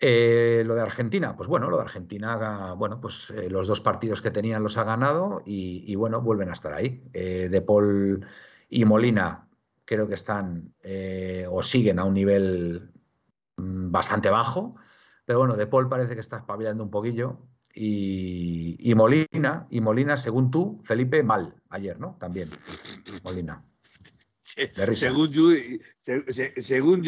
A: Eh, lo de Argentina, pues bueno, lo de Argentina, bueno, pues eh, los dos partidos que tenían los ha ganado y, y, bueno, vuelven a estar ahí. Eh, de Paul y Molina creo que están eh, o siguen a un nivel mm, bastante bajo, pero bueno, De Paul parece que está espabilando un poquillo y, y Molina, y Molina, según tú, Felipe, mal ayer, ¿no? También, Molina. De.
B: Según yo, según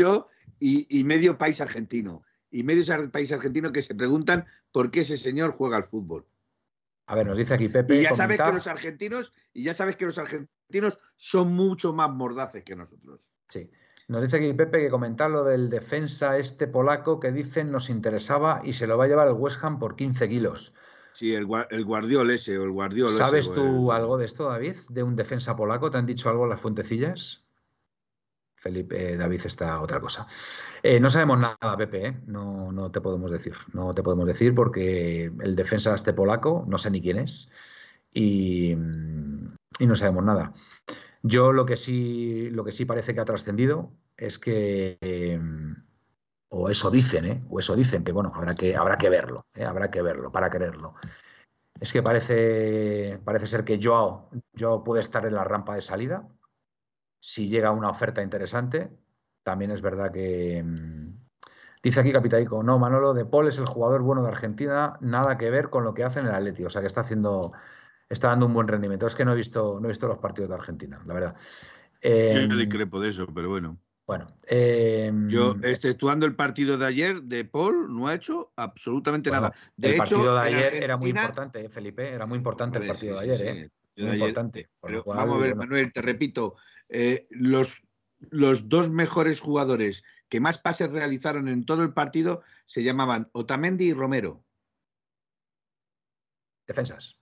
B: y medio país argentino. Y medio ar- país argentino que se preguntan por qué ese señor juega al fútbol.
A: A ver, nos dice aquí Pepe.
B: Y ya sabes que los argentinos, y ya sabes que los argentinos son mucho más mordaces que nosotros.
A: Sí. Nos dice aquí Pepe que comentar lo del defensa este polaco que dicen nos interesaba y se lo va a llevar el West Ham por 15 kilos.
B: Sí, el, el guardiol ese o el guardiol
A: ¿Sabes
B: ese,
A: tú
B: el-
A: algo de esto, David? ¿De un defensa polaco? ¿Te han dicho algo las fuentecillas? Felipe, eh, David está otra cosa. Eh, no sabemos nada, Pepe, ¿eh? no, no te podemos decir. No te podemos decir porque el defensa este polaco, no sé ni quién es, y, no sabemos nada. Yo lo que sí, lo que sí parece que ha trascendido es que, o eso dicen, o eso dicen, que bueno, habrá que, habrá que verlo, habrá que verlo para creerlo. Es que parece, parece ser que Joao, Joao puede estar en la rampa de salida. Si llega una oferta interesante, también es verdad que. mm, Dice aquí Capitaico, no, Manolo de Paul es el jugador bueno de Argentina, nada que ver con lo que hace en el Atleti. O sea que está haciendo, está dando un buen rendimiento. Es que no he visto, no he visto los partidos de Argentina, la verdad. Eh,
B: Yo discrepo de eso, pero bueno.
A: bueno, eh,
B: Yo, exceptuando el partido de ayer de Paul, no ha hecho absolutamente
A: bueno,
B: nada. De
A: el
B: hecho,
A: partido de ayer era muy importante, eh, Felipe, era muy importante el
B: Vale,
A: partido
B: sí,
A: de
B: sí,
A: ayer,
B: sí,
A: ¿eh?
B: el partido
A: Muy
B: de
A: importante.
B: Pero vamos a ver,
A: bueno,
B: Manuel, te repito, eh, los, los dos mejores jugadores que más pases realizaron en todo el partido se llamaban Otamendi y Romero.
A: defensas.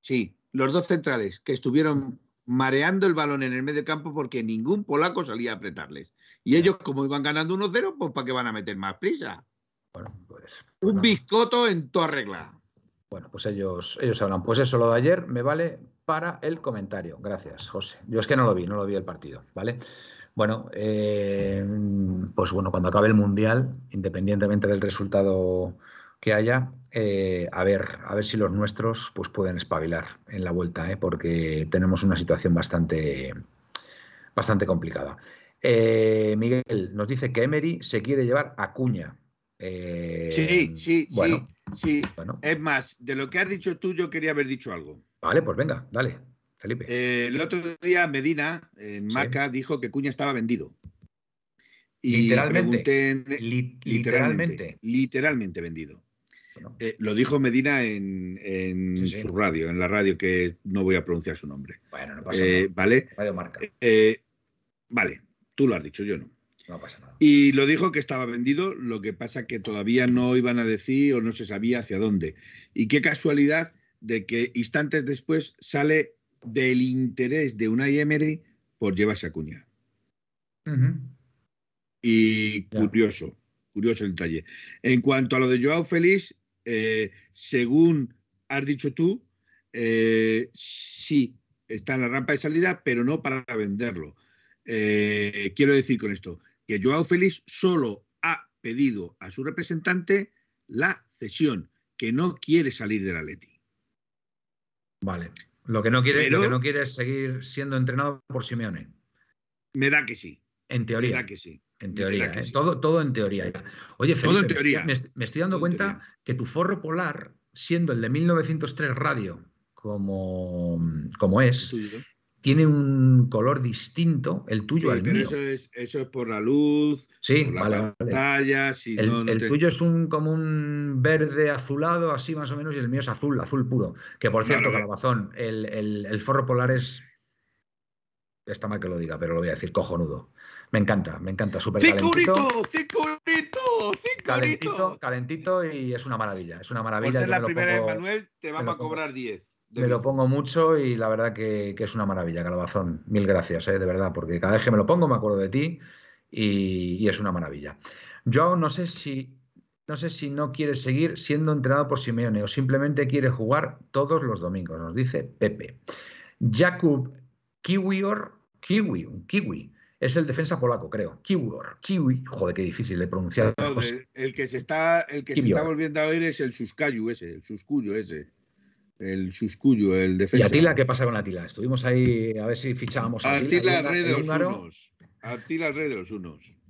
B: Sí, los dos centrales que estuvieron mareando el balón en el medio campo porque ningún polaco salía a apretarles. Y ellos, como iban ganando 1-0, pues ¿para qué van a meter más prisa?
A: Bueno, pues.
B: Un biscoto en toda regla.
A: Bueno, pues ellos, ellos hablan. Pues eso, lo de ayer me vale para el comentario. Gracias, José. Yo es que no lo vi, no lo vi el partido, ¿vale? Bueno, eh, pues bueno, cuando acabe el Mundial, independientemente del resultado que haya, eh, a ver, a ver si los nuestros pues pueden espabilar en la vuelta, ¿eh? porque tenemos una situación bastante, bastante complicada. Eh, Miguel nos dice que Emery se quiere llevar a Cuña.
B: Sí, sí, sí, sí. Es más, de lo que has dicho tú, yo quería haber dicho algo.
A: Vale, pues venga, dale, Felipe.
B: Eh, el otro día Medina, en Marca, dijo que Cuña estaba vendido. Y literalmente, literalmente, literalmente vendido. lo dijo Medina en, su radio, en la radio que no voy a pronunciar su nombre.
A: Bueno, no pasa nada.
B: ¿Vale?
A: Radio Marca.
B: vale, Tú lo has dicho, yo no. No pasa nada. Y lo dijo que estaba vendido, lo que pasa que todavía no iban a decir o no se sabía hacia dónde. Y qué casualidad de que instantes después sale del interés de Unai Emery por llevarse a Cuña. Y curioso, curioso el detalle. En cuanto a lo de Joao Félix, eh, según has dicho tú, eh, sí, está en la rampa de salida, pero no para venderlo. Eh, quiero decir con esto que Joao Félix solo ha pedido a su representante la cesión, que no quiere salir del Atleti.
A: Vale. Lo que no quiere, lo que no quiere es seguir siendo entrenado por Simeone.
B: Me da que sí.
A: En teoría.
B: Me da que sí.
A: En teoría, ¿eh? todo, todo en teoría. Oye,
B: Felipe, teoría.
A: Me, estoy dando cuenta que tu forro polar, siendo el de 1903 radio, como, como es, tiene un color distinto el tuyo al
B: pero
A: mío.
B: Eso es, eso es por la luz,
A: sí,
B: por la pantalla. Si
A: el, el tuyo es un como un verde azulado, así más o menos, y el mío es azul, azul puro. Que por cierto, Calabazón, el, el, forro polar es. Está mal que lo diga, pero lo voy a decir, cojonudo. Me encanta, me encanta, súper calentito.
B: ¡Cinco
A: Calentito, calentito y es una maravilla. Es una maravilla. Por
B: ser la primera de Manuel, te vamos a cobrar 10.
A: Me lo pongo mucho y la verdad que, es una maravilla, Calabazón. Mil gracias, eh, de verdad, porque cada vez que me lo pongo me acuerdo de ti y, es una maravilla. Yo no sé si no sé si no quiere seguir siendo entrenado por Simeone o simplemente quiere jugar todos los domingos, nos dice Pepe. Jakub Kiwior, Kiwi, un Kiwi, es el defensa polaco, creo. Kiwior, Kiwi, joder, qué difícil de pronunciar.
B: el, que se está, el que se está volviendo a oír es el Suscayu ese, el Suscuyo ese el Suscuyo, el defensa.
A: ¿Y Atila qué pasa con Atila? Estuvimos ahí a ver si fichábamos
B: a Atila. Atila rey de los unos. Atila rey de los unos.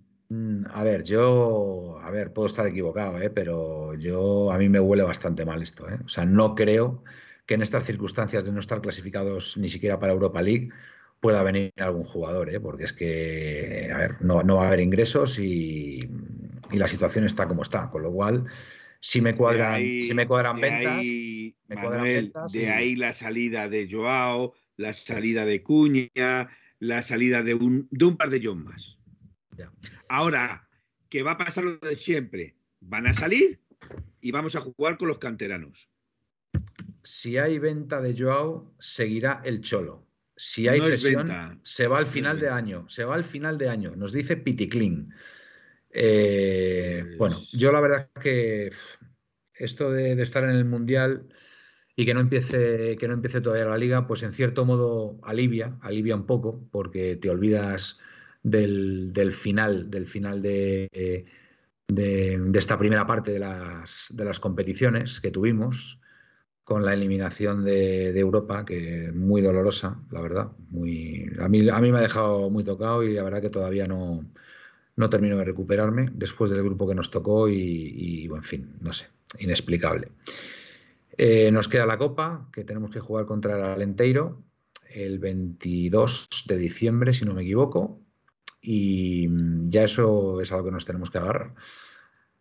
A: A ver, yo, a ver, puedo estar equivocado, ¿eh? pero yo a mí me huele bastante mal esto. ¿eh? O sea, no creo que en estas circunstancias de no estar clasificados ni siquiera para Europa League pueda venir algún jugador, ¿eh? porque es que, a ver, no, va a haber ingresos y, y, la situación está como está, con lo cual si me cuadran, si me cuadran ventas,
B: de ahí la salida de Joao, la salida de Cuña, la salida de un, de un par de John más. Ahora, ¿qué va a pasar lo de siempre? Van a salir y vamos a jugar con los canteranos.
A: Si hay venta de Joao, seguirá el Cholo. Si hay no se va al final de año. Se va al final de año. Nos dice Piticlin. Eh, bueno, pues yo la verdad que esto de, estar en el Mundial y que no empiece, que no empiece todavía la liga, pues en cierto modo alivia, alivia un poco, porque te olvidas del, final, del final de, de, esta primera parte de las, de las competiciones que tuvimos con la eliminación de, Europa, que muy dolorosa, la verdad. Muy, a, mí, a mí me ha dejado muy tocado y la verdad que todavía no, no termino de recuperarme después del grupo que nos tocó y, en fin, no sé, inexplicable. Eh, nos queda la Copa, que tenemos que jugar contra el Alenteiro el 22 de diciembre, si no me equivoco, y ya eso es algo que nos tenemos que agarrar.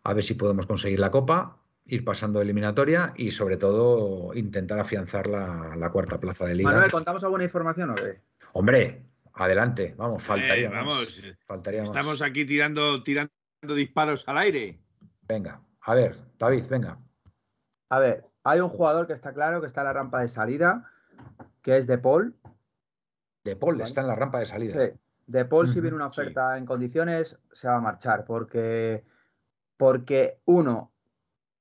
A: A ver si podemos conseguir la Copa, ir pasando eliminatoria y sobre todo intentar afianzar la, cuarta plaza de liga.
C: Manuel, ¿contamos alguna información o qué?
A: Hombre, Adelante, vamos, faltaría.
B: Eh, vamos, estamos aquí tirando, tirando disparos al aire.
A: Venga, a ver, David, venga.
C: A ver, hay un jugador que está claro que está en la rampa de salida, que es De Paul.
A: De Paul está en la rampa de salida.
C: Sí. De Paul, si viene una oferta en condiciones, se va a marchar, porque, porque uno,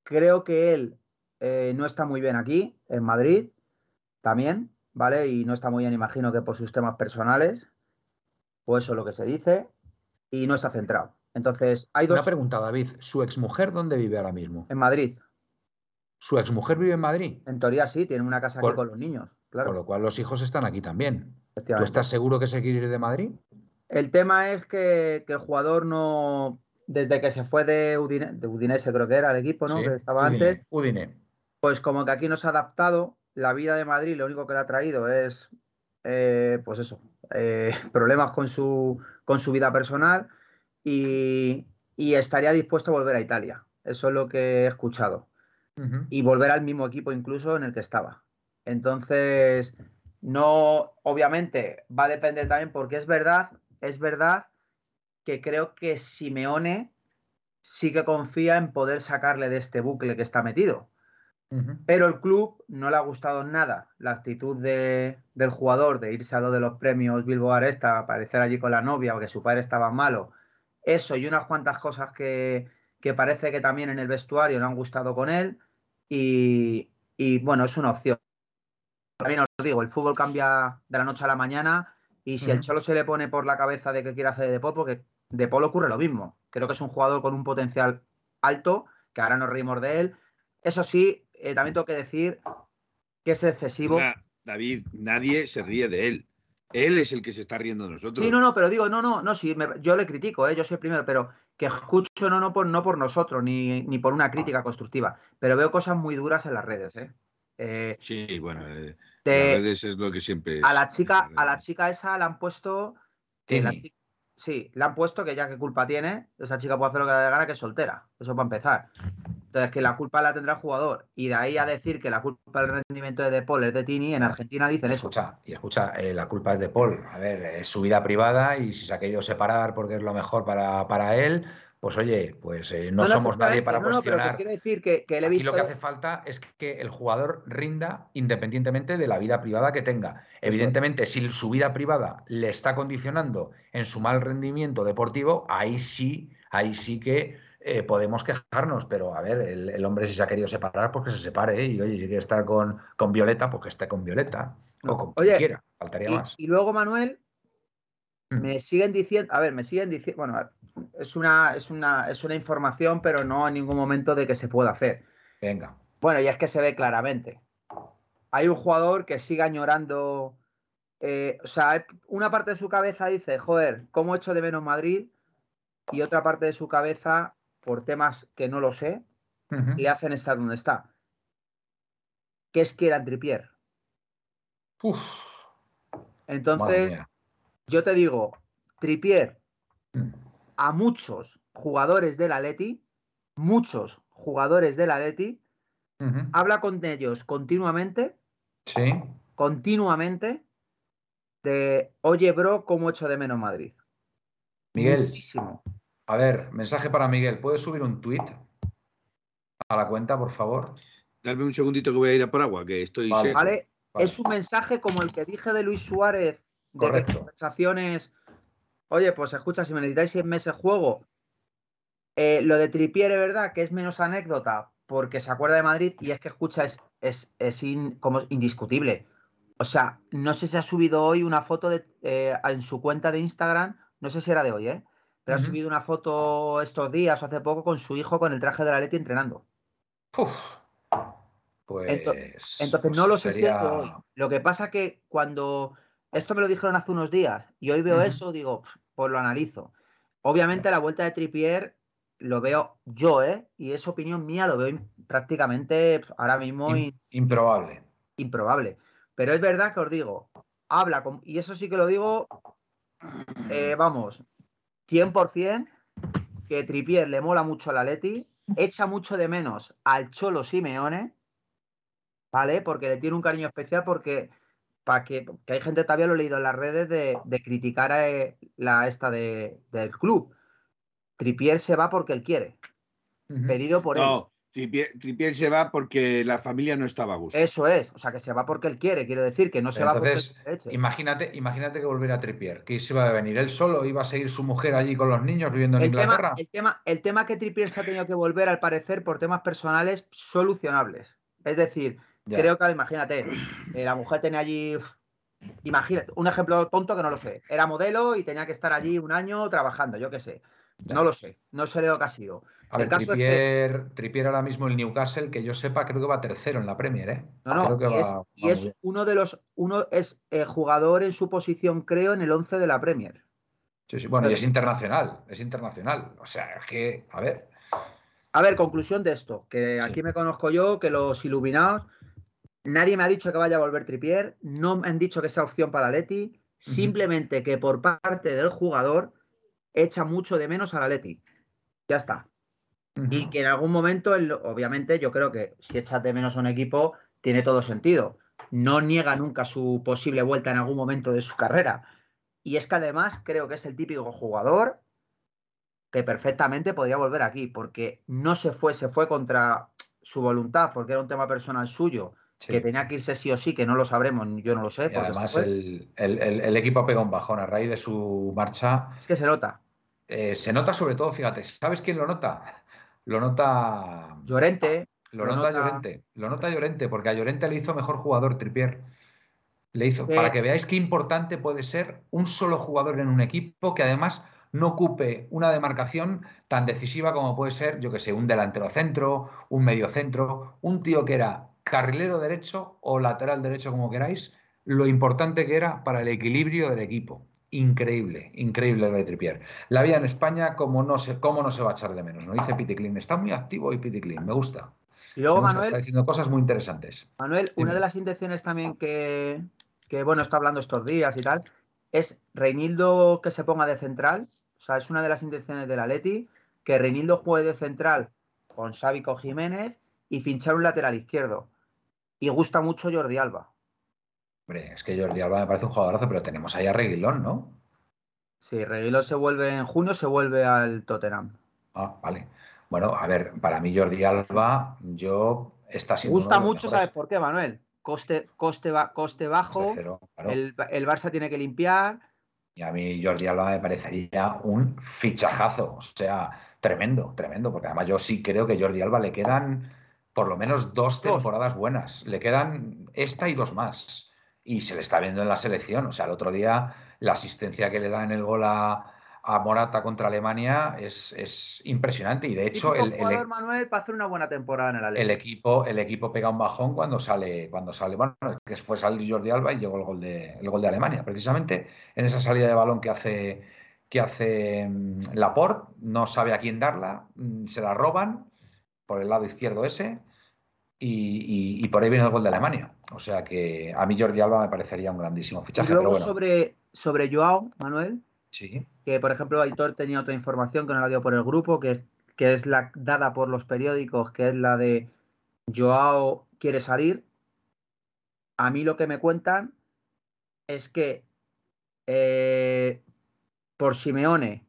C: creo que él eh, no está muy bien aquí, en Madrid, también. ¿Vale? Y no está muy bien, imagino que por sus temas personales, o eso es lo que se dice, y no está centrado. Entonces, hay dos.
A: Una pregunta, David. ¿Su exmujer dónde vive ahora mismo?
C: En Madrid.
A: ¿Su exmujer vive en Madrid?
C: En teoría sí, tiene una casa aquí con los niños, claro.
A: Con lo cual los hijos están aquí también. ¿Tú estás seguro que se quiere ir de Madrid?
C: El tema es que, el jugador no, desde que se fue de, Udinese, creo que era el equipo, ¿no? que estaba antes.
A: Udine.
C: Pues como que aquí no se ha adaptado, la vida de Madrid lo único que le ha traído es, eh, pues eso, eh, problemas con su, con su vida personal y, estaría dispuesto a volver a Italia. Eso es lo que he escuchado. Y volver al mismo equipo incluso en el que estaba. Entonces, no, obviamente, va a depender también porque es verdad, es verdad que creo que Simeone sí que confía en poder sacarle de este bucle que está metido. Pero el club no le ha gustado nada la actitud del jugador de irse a lo de los premios Bilbao Aresta, aparecer allí con la novia o que su padre estaba malo. Eso y unas cuantas cosas que, parece que también en el vestuario no han gustado con él. Y, bueno, es una opción. También os digo, el fútbol cambia de la noche a la mañana y si el Cholo se le pone por la cabeza de que quiere hacer de Paul, porque de Paul ocurre lo mismo. Creo que es un jugador con un potencial alto, que ahora nos reímos de él. Eso sí, eh, también tengo que decir que es excesivo.
B: David, nadie se ríe de él. Él es el que se está riendo de nosotros.
C: Sí, no, no, pero digo, no, no, no, sí, yo le critico, ¿eh? yo soy el primero, pero que escucho no, no, por, no por nosotros, ni, ni por una crítica constructiva, pero veo cosas muy duras en las redes, ¿eh?
B: eh sí, bueno, las redes es lo que siempre
C: A la chica, a la chica esa la han puesto. sí, le han puesto que ya qué culpa tiene, esa chica puede hacer lo que le dé gana, que es soltera. Eso para empezar. Entonces, que la culpa la tendrá el jugador. Y de ahí a decir que la culpa del rendimiento de De Paul es de Tini, en Argentina dicen eso.
A: Escucha, y escucha, eh, la culpa es de Paul. A ver, es su vida privada y si se ha querido separar porque es lo mejor para, para él, pues oye, pues eh, no, somos nadie para no, cuestionar.
C: quiero decir que, que he visto...
A: Y lo que hace falta es que el jugador rinda independientemente de la vida privada que tenga. Evidentemente, si su vida privada le está condicionando en su mal rendimiento deportivo, ahí sí, ahí sí que eh, podemos quejarnos, pero a ver, el, hombre si se ha querido separar, pues que se separe, ¿eh? y oye, si quiere estar con, con Violeta, pues que esté con Violeta, o con quien quiera, faltaría más.
C: Y luego, Manuel, mm. me siguen diciendo, a ver, me siguen diciendo, bueno, es una, es, una, es una información, pero no en ningún momento de que se pueda hacer.
A: Venga.
C: Bueno, y es que se ve claramente. Hay un jugador que sigue añorando. Eh, o sea, una parte de su cabeza dice, joder, ¿cómo echo de menos Madrid? Y otra parte de su cabeza por temas que no lo sé, le hacen estar donde está. ¿Qué es que era Tripier? Entonces, yo te digo, Tripier, mm. a muchos jugadores del Atleti, muchos jugadores del Atleti, habla con ellos continuamente.
A: Sí.
C: Continuamente de, oye, bro, ¿cómo echo de menos Madrid?
A: Miguel. Muchísimo. A ver, mensaje para Miguel. ¿Puedes subir un tweet a la cuenta, por favor?
B: Dame un segundito que voy a ir a por agua, que estoy.
C: Vale. Es un mensaje como el que dije de Luis Suárez, de conversaciones. Oye, pues escucha, si me necesitáis seis meses juego. Eh, lo de Tripiere, ¿verdad? Que es menos anécdota, porque se acuerda de Madrid y es que escucha, es, es, es como indiscutible. O sea, no sé si ha subido hoy una foto de, eh, en su cuenta de Instagram, no sé si era de hoy, ¿eh? Ha subido una foto estos días o hace poco con su hijo con el traje de la Leti entrenando.
A: Pues.
C: Entonces, no lo sé si es de hoy. Lo que pasa que cuando. Esto me lo dijeron hace unos días y hoy veo eso, digo, pues lo analizo. Obviamente la vuelta de Tripier lo veo yo, ¿eh? Y es opinión mía, lo veo prácticamente ahora mismo
A: improbable.
C: Improbable. Pero es verdad que os digo, habla con, y eso sí que lo digo, eh, vamos, 100% que Tripier le mola mucho a la Leti, echa mucho de menos al Cholo Simeone, ¿vale? Porque le tiene un cariño especial porque para que, hay gente todavía lo he leído en las redes de, criticar a eh, la esta del club. Tripier se va porque él quiere. Pedido por él.
B: Tripier, se va porque la familia no estaba a gusto.
C: Eso es, o sea, que se va porque él quiere, quiero decir, que no se va porque
A: imagínate, imagínate que volviera a Tripier, que se iba a venir él solo, iba a seguir su mujer allí con los niños viviendo en Inglaterra.
C: el, tema, el tema que Tripier se ha tenido que volver, al parecer, por temas personales solucionables. Es decir, creo que, imagínate, eh, la mujer tenía allí Imagínate, un ejemplo tonto que no lo sé. Era modelo y tenía que estar allí un año trabajando, yo qué sé. No lo sé, no sé lo que ha sido.
A: A ver, Trippier, ahora mismo el Newcastle, que yo sepa, creo que va tercero en la Premier, ¿eh?
C: No, no, y es, uno de los, uno es eh, jugador en su posición, creo, en el 11 de la Premier.
A: Sí, sí, bueno, y es internacional, es internacional. O sea, es que, a ver.
C: A ver, conclusión de esto, que aquí me conozco yo, que los iluminados, nadie me ha dicho que vaya a volver Tripier, no me han dicho que sea opción para Leti, simplemente que por parte del jugador echa mucho de menos a la Leti. Ya está. Y que en algún momento, obviamente, yo creo que si echas de menos a un equipo, tiene todo sentido. No niega nunca su posible vuelta en algún momento de su carrera. Y es que además creo que es el típico jugador que perfectamente podría volver aquí, porque no se fue, se fue contra su voluntad, porque era un tema personal suyo, que tenía que irse sí o sí, que no lo sabremos, yo no lo sé.
A: además, el, equipo pega un bajón a raíz de su marcha.
C: Es que se nota.
A: Eh, se nota sobre todo, fíjate, ¿sabes quién lo nota? Lo nota.
C: Llorente.
A: Lo, nota, Llorente. Lo nota Llorente, porque a Llorente le hizo mejor jugador Tripier. Le hizo, para que veáis qué importante puede ser un solo jugador en un equipo que además no ocupe una demarcación tan decisiva como puede ser, yo que sé, un delantero centro, un medio centro, un tío que era carrilero derecho o lateral derecho, como queráis, lo importante que era para el equilibrio del equipo. Increíble, increíble lo de Tripier. La vida en España, como no se, cómo no se va a echar de menos, ¿no? Dice Piticlin. Está muy activo y Piticlin, me gusta.
C: Y luego, Manuel.
A: Está diciendo cosas muy interesantes.
C: Manuel, una de las intenciones también que, que, bueno, está hablando estos días y tal, es Reinildo que se ponga de central. O sea, es una de las intenciones de la Leti, que Reinildo juegue de central con Sábico Jiménez y finchar un lateral izquierdo. Y gusta mucho Jordi Alba.
A: Hombre, es que Jordi Alba me parece un jugadorazo, pero tenemos ahí a Reguilón, ¿no?
C: Sí, Reguilón se vuelve en junio, se vuelve al Tottenham.
A: Ah, vale. Bueno, a ver, para mí Jordi Alba, yo está
C: siendo. Gusta mucho, ¿sabes por qué, Manuel? Coste, coste, coste bajo, el, el, Barça tiene que limpiar.
A: Y a mí Jordi Alba me parecería un fichajazo, o sea, tremendo, tremendo, porque además yo sí creo que Jordi Alba le quedan por lo menos dos temporadas buenas, le quedan esta y dos más, y se le está viendo en la selección, o sea, el otro día la asistencia que le da en el gol a, a Morata contra Alemania es, impresionante. Y de hecho el,
C: el, Manuel para hacer una buena temporada en
A: el, el equipo el equipo pega un bajón cuando sale cuando sale bueno que fue salir Jordi Alba y llegó el gol de el gol de Alemania. Precisamente en esa salida de balón que hace que hace mm, Laporte no sabe a quién darla mm, se la roban por el lado izquierdo ese y, por ahí viene el gol de Alemania o sea que a mí Jordi Alba me parecería un grandísimo fichaje
C: luego sobre sobre Joao Manuel
A: Sí.
C: Que, por ejemplo, Aitor tenía otra información que no la dio por el grupo, que es, que es la dada por los periódicos, que es la de Joao quiere salir. A mí lo que me cuentan es que eh, por Simeone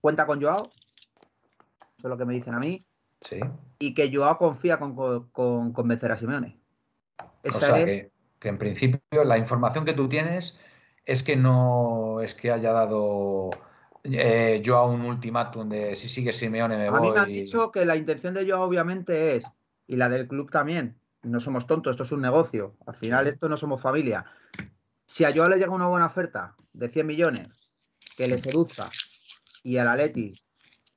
C: cuenta con Joao. Eso es lo que me dicen a mí.
A: Sí.
C: Y que Joao confía con, con, convencer a Simeone.
A: Esa es... que en principio la información que tú tienes es que no es que haya dado eh, yo a un ultimátum de si sigue Simeone me voy.
C: A mí me han dicho que la intención de yo obviamente es, y la del club también, no somos tontos, esto es un negocio, al final esto no somos familia. Si a Joao le llega una buena oferta de 100 millones que le seduzca y al Atleti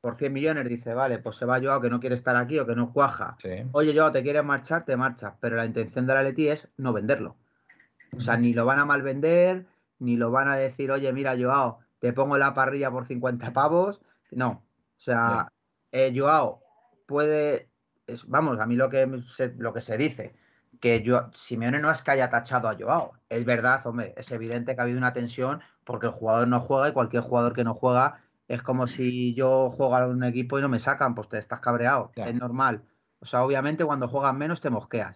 C: por 100 millones dice, vale, pues se va Joao que no quiere estar aquí o que no cuaja. Oye, Joao, te quieres marchar, te marchas, pero la intención del Atleti es no venderlo. O sea, ni lo van a mal vender, ni lo van a decir, oye, mira, Joao, te pongo la parrilla por 50 pavos. No, o sea, eh, Joao puede, vamos, a mí lo que, se, lo que se dice, que yo, Simeone no es que haya tachado a Joao. Es verdad, hombre, es evidente que ha habido una tensión porque el jugador no juega y cualquier jugador que no juega es como si yo juego a un equipo y no me sacan, pues te estás cabreado. Es normal. O sea, obviamente cuando juegas menos te mosqueas.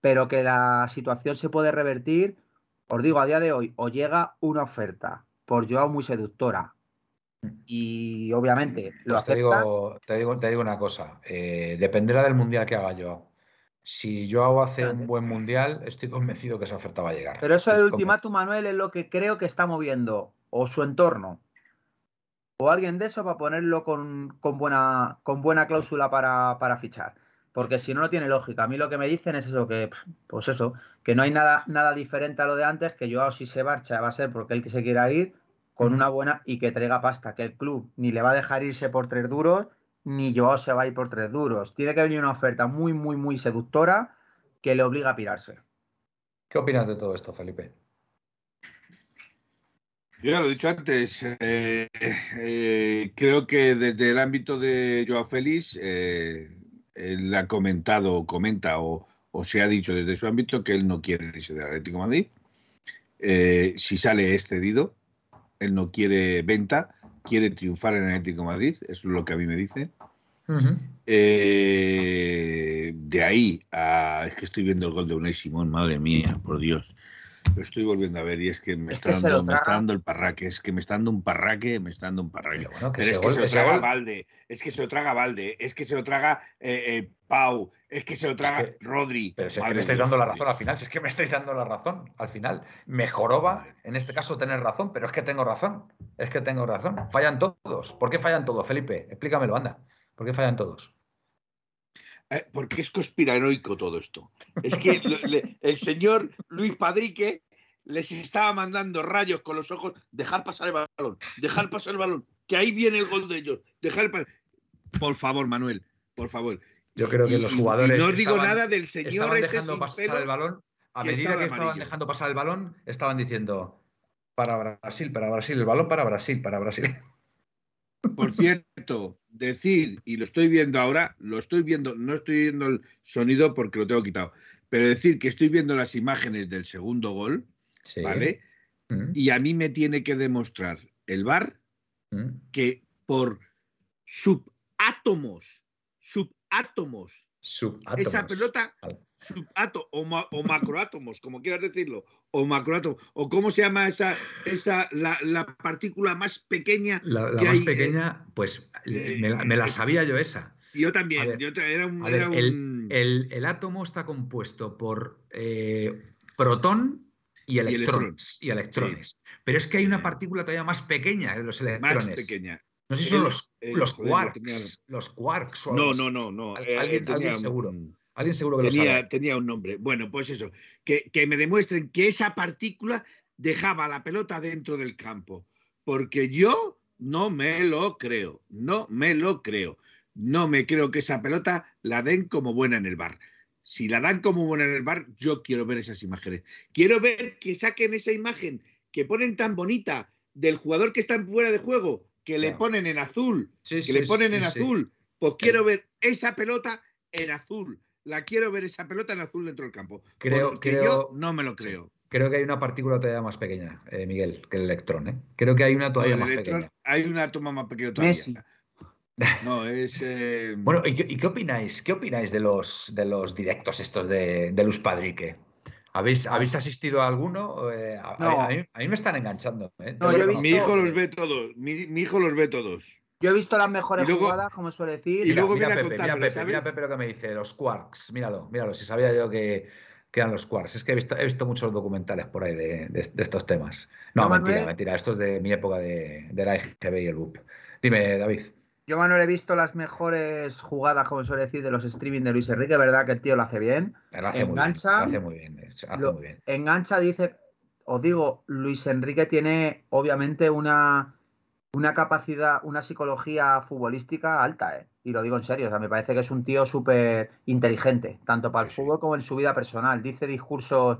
C: Pero que la situación se puede revertir os digo, a día de hoy, os llega una oferta por Joao muy seductora y obviamente lo pues
A: te, digo, te, digo, una cosa, eh, dependerá del mundial que haga Joao. Si Joao hace un buen mundial, estoy convencido que esa oferta va a llegar.
C: Pero eso de ultimátum, Manuel, es lo que creo que está moviendo o su entorno o alguien de eso para ponerlo con, buena, con buena cláusula para, para fichar porque si no, no tiene lógica. A mí lo que me dicen es eso, que, pues eso, que no hay nada, nada diferente a lo de antes, que yo si se marcha va a ser porque él que se quiera ir con una buena y que traiga pasta, que el club ni le va a dejar irse por tres duros, ni yo se va a ir por tres duros. Tiene que venir una oferta muy, muy, muy seductora que le obliga a pirarse.
A: ¿Qué opinas de todo esto, Felipe?
B: Yo ya lo he dicho antes, eh, eh, creo que desde el ámbito de Joao Félix, eh, él ha comentado, comenta o, se ha dicho desde su ámbito que él no quiere irse del Atlético de Madrid. si sale excedido, él no quiere venta, quiere triunfar en el Atlético de Madrid, eso es lo que a mí me dice. de ahí a. Es que estoy viendo el gol de Unai Simón, madre mía, por Dios. Lo estoy volviendo a ver y es que me, está, dando, el parraque, es que me está dando un parraque, me está dando un parraque. Pero, es que se lo traga Valde, es que se lo traga Valde, es que se lo traga eh, eh, Pau, es que se lo traga Rodri.
A: Pero es que me estáis dando la razón al final, si es que me estáis dando la razón al final. Mejoraba, en este caso, tener razón, pero es que tengo razón, es que tengo razón. Fallan todos. ¿Por qué fallan todos, Felipe? Explícamelo, anda. ¿Por qué fallan todos?
B: Eh, porque es conspiranoico todo esto. Es que el señor Luis Padrique les estaba mandando rayos con los ojos, dejar pasar el balón, dejar pasar el balón, que ahí viene el gol de ellos, dejar Por favor, Manuel, por favor.
A: Yo creo que los jugadores.
B: no os digo nada del señor
A: ese dejando pasar el balón. A medida que estaban dejando pasar el balón, estaban diciendo para Brasil, para Brasil, el balón para Brasil, para Brasil.
B: Por cierto, decir, y lo estoy viendo ahora, lo estoy viendo, no estoy viendo el sonido porque lo tengo quitado, pero decir que estoy viendo las imágenes del segundo gol, ¿vale? Mm. Y a mí me tiene que demostrar el VAR mm. que por subátomos, subátomos, subátomos. esa pelota subato o, o, macroátomos, como quieras decirlo, o macroátomos, o cómo se llama esa, esa la, partícula más pequeña.
A: La, más pequeña, pues eh, me, la, sabía yo esa.
B: Yo también.
A: el, átomo está compuesto por eh, protón y electrones. Y electrones. Pero es que hay una partícula todavía más pequeña de los electrones. Más pequeña. No sé si son los, los quarks. Los quarks.
B: No, no, no, no.
A: Alguien, alguien seguro. Alguien seguro que
B: tenía,
A: lo sabe.
B: Tenía un nombre. Bueno, pues eso, que, me demuestren que esa partícula dejaba la pelota dentro del campo. Porque yo no me lo creo, no me lo creo. No me creo que esa pelota la den como buena en el bar. Si la dan como buena en el bar, yo quiero ver esas imágenes. Quiero ver que saquen esa imagen que ponen tan bonita del jugador que está fuera de juego, que le ponen en azul, que le ponen en azul. Pues quiero ver esa pelota en azul la quiero ver esa pelota en azul dentro del campo. Creo, que yo no me lo creo.
A: Creo que hay una partícula todavía más pequeña, eh, Miguel, que el electrón. ¿eh? Creo que hay una todavía más pequeña.
B: Hay una toma más pequeña todavía. No, es.
A: Eh, bueno, ¿y, qué opináis? ¿Qué opináis de los, de los directos estos de, de Luz Padrique? ¿Habéis, ¿Habéis asistido a alguno? Eh, a, mí, me están enganchando.
B: Mi hijo los ve todos. mi hijo los ve todos.
C: Yo he visto las mejores jugadas, como suele decir.
A: Y luego mira, Pepe, mira, Pepe, mira Pepe lo que me dice, los quarks, míralo, míralo, si sabía yo que, eran los quarks. Es que he visto, he visto muchos documentales por ahí de, estos temas. No, mentira, mentira, esto es de mi época de, la EGB y el BUP. Dime, David.
C: Yo, Manuel, he visto las mejores jugadas, como suele decir, de los streaming de Luis Enrique, ¿verdad? Que el tío lo hace bien.
A: engancha. Muy bien, hace muy bien.
C: Engancha, dice, os digo, Luis Enrique tiene obviamente una una capacidad, una psicología futbolística alta, ¿eh? Y lo digo en serio, o sea, me parece que es un tío súper inteligente, tanto para el fútbol como en su vida personal. Dice discursos,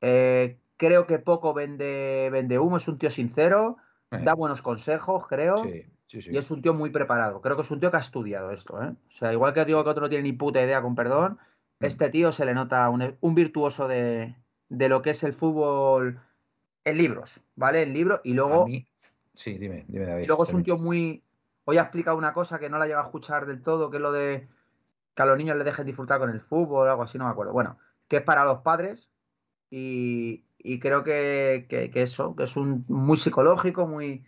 C: eh, creo que poco vende, vende humo, es un tío sincero, eh. da buenos consejos, creo. y es un tío muy preparado. Creo que es un tío que ha estudiado esto, ¿eh? O sea, igual que digo que otro no tiene ni puta idea, con perdón, mm. este tío se le nota un, virtuoso de, de, lo que es el fútbol en libros, ¿vale? En libros y luego...
A: Sí, dime, dime David.
C: Y luego es un tío muy. Hoy ha explicado una cosa que no la llega a escuchar del todo, que es lo de que a los niños les dejen disfrutar con el fútbol o algo así, no me acuerdo. Bueno, que es para los padres y, creo que, eso, que es un muy psicológico, muy.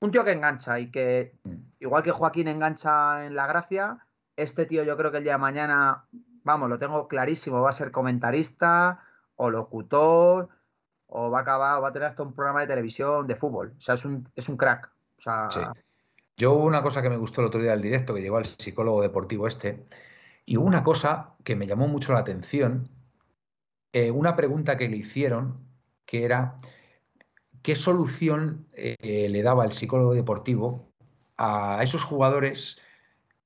C: Un tío que engancha y que, mm. igual que Joaquín engancha en la gracia, este tío yo creo que el día de mañana, vamos, lo tengo clarísimo, va a ser comentarista o locutor o va a acabar, va a tener hasta un programa de televisión de fútbol. O sea, es un, es un crack. O sea...
A: Yo hubo una cosa que me gustó el otro día del directo, que llegó al psicólogo deportivo este, y hubo una cosa que me llamó mucho la atención, eh, una pregunta que le hicieron, que era, ¿qué solución eh, le daba el psicólogo deportivo a esos jugadores,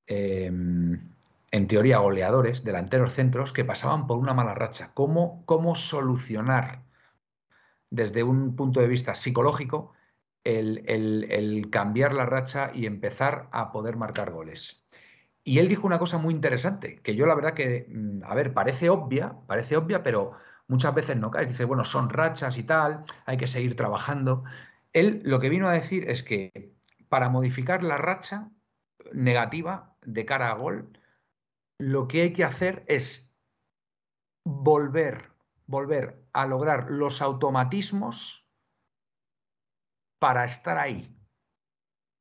A: em, en teoría goleadores, delanteros centros, que pasaban por una mala racha? ¿Cómo, cómo solucionar desde un punto de vista psicológico el, cambiar la racha y empezar a poder marcar goles. Y él dijo una cosa muy interesante, que yo la verdad que, mm, a ver, parece obvia, parece obvia, pero muchas veces no cae. Dice, bueno, son rachas y tal, hay que seguir trabajando. Él lo que vino a decir es que para modificar la racha negativa de cara a gol, lo que hay que hacer es volver, volver a lograr los automatismos para estar ahí.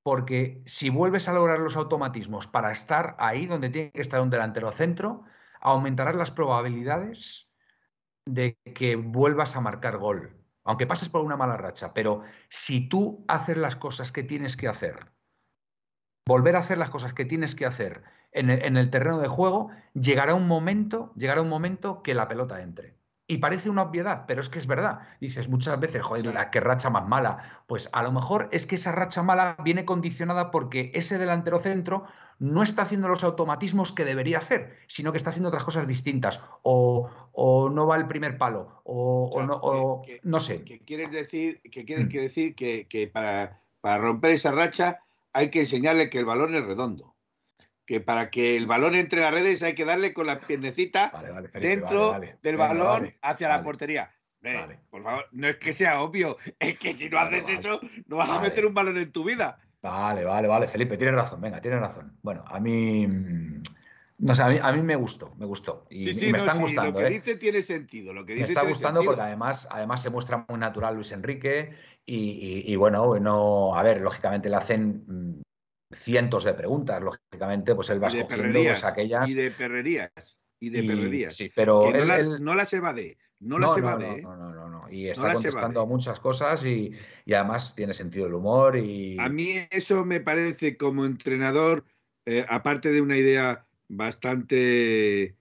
A: Porque si vuelves a lograr los automatismos para estar ahí donde tiene que estar un delantero centro, aumentarás las probabilidades de que vuelvas a marcar gol. Aunque pases por una mala racha, pero si tú haces las cosas que tienes que hacer, volver a hacer las cosas que tienes que hacer en el, terreno de juego, llegará un momento, llegará un momento que la pelota entre. Y parece una obviedad, pero es que es verdad. Dices muchas veces, joder, la que racha más mala. Pues a lo mejor es que esa racha mala viene condicionada porque ese delantero centro no está haciendo los automatismos que debería hacer, sino que está haciendo otras cosas distintas. O, no va el primer palo, o, no, no, sé.
B: ¿Qué quieres decir, que, quieres mm. decir que, para, para romper esa racha hay que enseñarle que el balón es redondo que para que el balón entre las redes hay que darle con la piernecita dentro del balón hacia la portería. por favor, no es que sea obvio, es que si no haces eso, no vas a meter un balón en tu vida.
A: Vale, vale, vale, Felipe, tienes razón, venga, tienes razón. Bueno, a mí. Mm, no sé, a mí, me gustó, me gustó. Y,
B: sí, sí,
A: me
B: están gustando. Lo que ¿eh? dice tiene sentido. Lo que dice
A: me está gustando porque además, además se muestra muy natural Luis Enrique. Y, y, bueno, bueno, a ver, lógicamente le hacen mm, cientos de preguntas, lógicamente, pues él va
B: y pues, aquellas. Y de perrerías, y de perrerías.
A: Sí, pero
B: no, las, no, las, evade, no, las evade.
A: No, no, no, no, Y está contestando a muchas cosas y, además tiene sentido el humor. y
B: A mí eso me parece como entrenador, eh, aparte de una idea bastante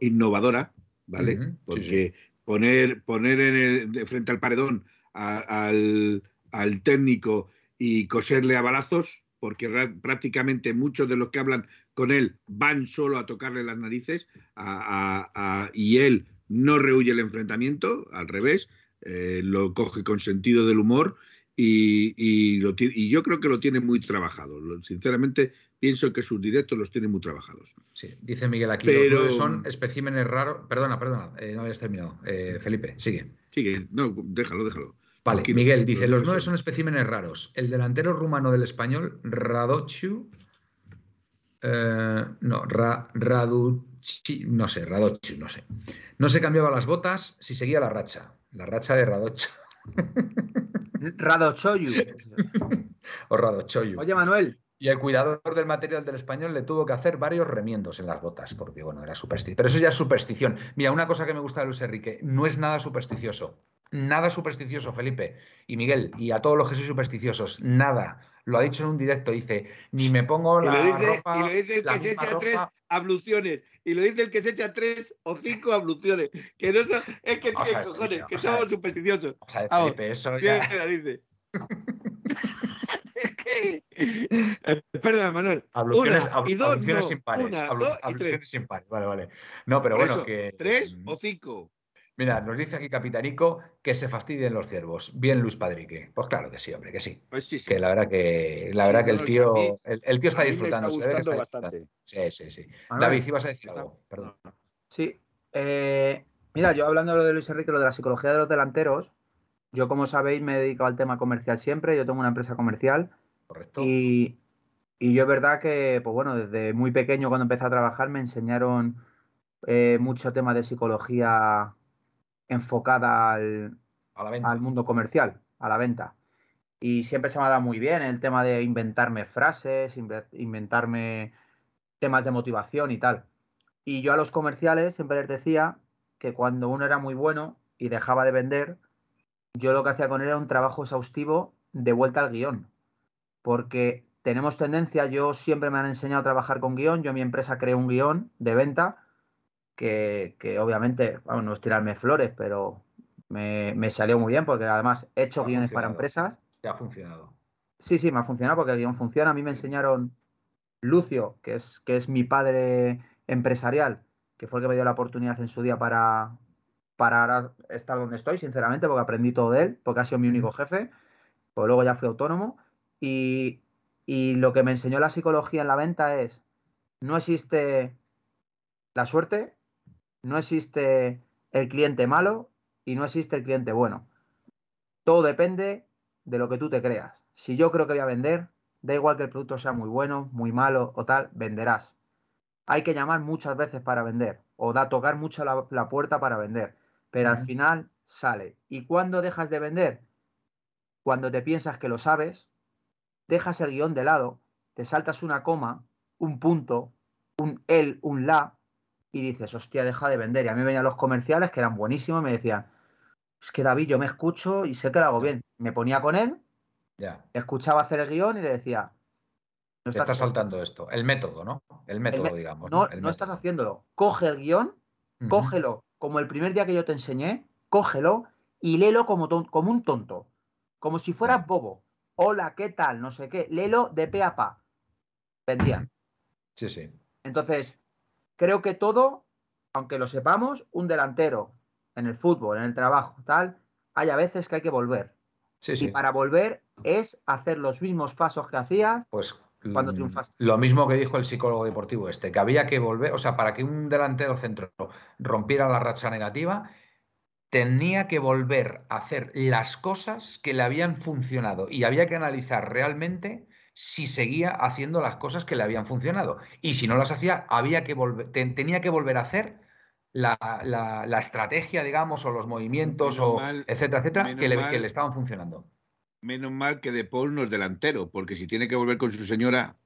B: innovadora, ¿vale? Porque poner, poner en el, frente al paredón al, al técnico y coserle a balazos, porque prácticamente muchos de los que hablan con él van solo a tocarle las narices y él no rehuye el enfrentamiento, al revés, eh, lo coge con sentido del humor y, yo creo que lo tiene muy trabajado. Sinceramente, pienso que sus directos los tiene muy trabajados.
A: Sí, dice Miguel aquí, Pero... son especímenes raros. Perdona, perdona, eh, no habías terminado. Eh, Felipe, sigue.
B: Sigue, no, déjalo, déjalo.
A: Vale, Miguel dice, los nueve son especímenes raros. El delantero rumano del español, Radochu, eh, no, Raduchi, no sé, Radochu, no sé. No se cambiaba las botas si seguía la racha. La racha de Radocho.
C: Radochoyu.
A: o Radochoyu.
C: Oye, Manuel.
A: Y el cuidador del material del español le tuvo que hacer varios remiendos en las botas, porque bueno, era superstición. Pero eso ya es superstición. Mira, una cosa que me gusta de Luis Enrique, no es nada supersticioso nada supersticioso, Felipe y Miguel, y a todos los que sois supersticiosos, nada. Lo ha dicho en un directo, dice, ni me pongo la.
B: Y lo dice,
A: y
B: lo dice el que se echa tres abluciones. Y lo dice el que se echa tres o cinco abluciones. Que no son, es que tiene cojones, que somos supersticiosos.
A: O sea, Felipe, eso ya.
B: dice? Perdón, Manuel.
A: Abluciones, una, y dos, abluciones no, impares. Una, abluciones impares. Vale, vale. No, pero bueno, que.
B: ¿Tres o cinco?
A: Mira, nos dice aquí Capitanico que se fastidien los ciervos. Bien, Luis Padrique. Pues claro que sí, hombre, que sí.
B: Pues sí, sí.
A: Que la verdad que, la verdad que el tío, el, tío está disfrutando.
B: Me está gustando bastante.
A: Sí, sí, sí. David, ibas a decir algo. Perdón.
C: Sí. Eh, mira, yo hablando de lo de Luis Enrique, lo de la psicología de los delanteros, yo como sabéis me he dedicado al tema comercial siempre. Yo tengo una empresa comercial.
A: Correcto.
C: Y, y yo es verdad que, pues bueno, desde muy pequeño cuando empecé a trabajar me enseñaron eh, mucho tema de psicología enfocada al, al mundo comercial, a la venta. Y siempre se me ha dado muy bien el tema de inventarme frases, inventarme temas de motivación y tal. Y yo a los comerciales siempre les decía que cuando uno era muy bueno y dejaba de vender, yo lo que hacía con él era un trabajo exhaustivo de vuelta al guion. Porque tenemos tendencia, yo siempre me han enseñado a trabajar con guion, yo en mi empresa creé un guion de venta que, obviamente, bueno, no es tirarme flores, pero me, salió muy bien porque además he hecho guiones para empresas.
A: Ya ha funcionado.
C: Sí, sí, me ha funcionado porque el guion funciona. A mí me enseñaron Lucio, que es, que es mi padre empresarial, que fue el que me dio la oportunidad en su día para, para estar donde estoy, sinceramente, porque aprendí todo de él, porque ha sido mi único jefe, pues luego ya fui autónomo. Y, y lo que me enseñó la psicología en la venta es, no existe la suerte, no existe el cliente malo y no existe el cliente bueno. Todo depende de lo que tú te creas. Si yo creo que voy a vender, da igual que el producto sea muy bueno, muy malo o tal, venderás. Hay que llamar muchas veces para vender o da tocar mucho la, puerta para vender, pero al final sale. ¿Y cuándo dejas de vender? Cuando te piensas que lo sabes, dejas el guion de lado, te saltas una coma, un punto, un el, un la, y dices, hostia, deja de vender. Y a mí venían los comerciales que eran buenísimos y me decían, es que David, yo me escucho y sé que lo hago bien. Me ponía con él, escuchaba hacer el guion y le decía,
A: no estás, saltando esto. El método, ¿no? El método, digamos.
C: No, no, estás haciéndolo. Coge el guion, cógelo como el primer día que yo te enseñé, cógelo y léelo como, como un tonto. Como si fueras bobo. Hola, ¿qué tal? No sé qué. Léelo de pe a pa. Vendían.
A: Sí, sí.
C: Entonces, creo que todo, aunque lo sepamos, un delantero en el fútbol, en el trabajo, tal, hay a veces que hay que volver. Sí, y para volver es hacer los mismos pasos que hacías
A: pues, cuando mm, triunfaste. Lo mismo que dijo el psicólogo deportivo este, que había que volver, o sea, para que un delantero centro rompiera la racha negativa, tenía que volver a hacer las cosas que le habían funcionado y había que analizar realmente si seguía haciendo las cosas que le habían funcionado. Y si no las hacía, había que volver, tenía que volver a hacer la, estrategia, digamos, o los movimientos, o etcétera, etcétera, que le, estaban funcionando.
B: Menos mal que De Paul no es delantero, porque si tiene que volver con su señora.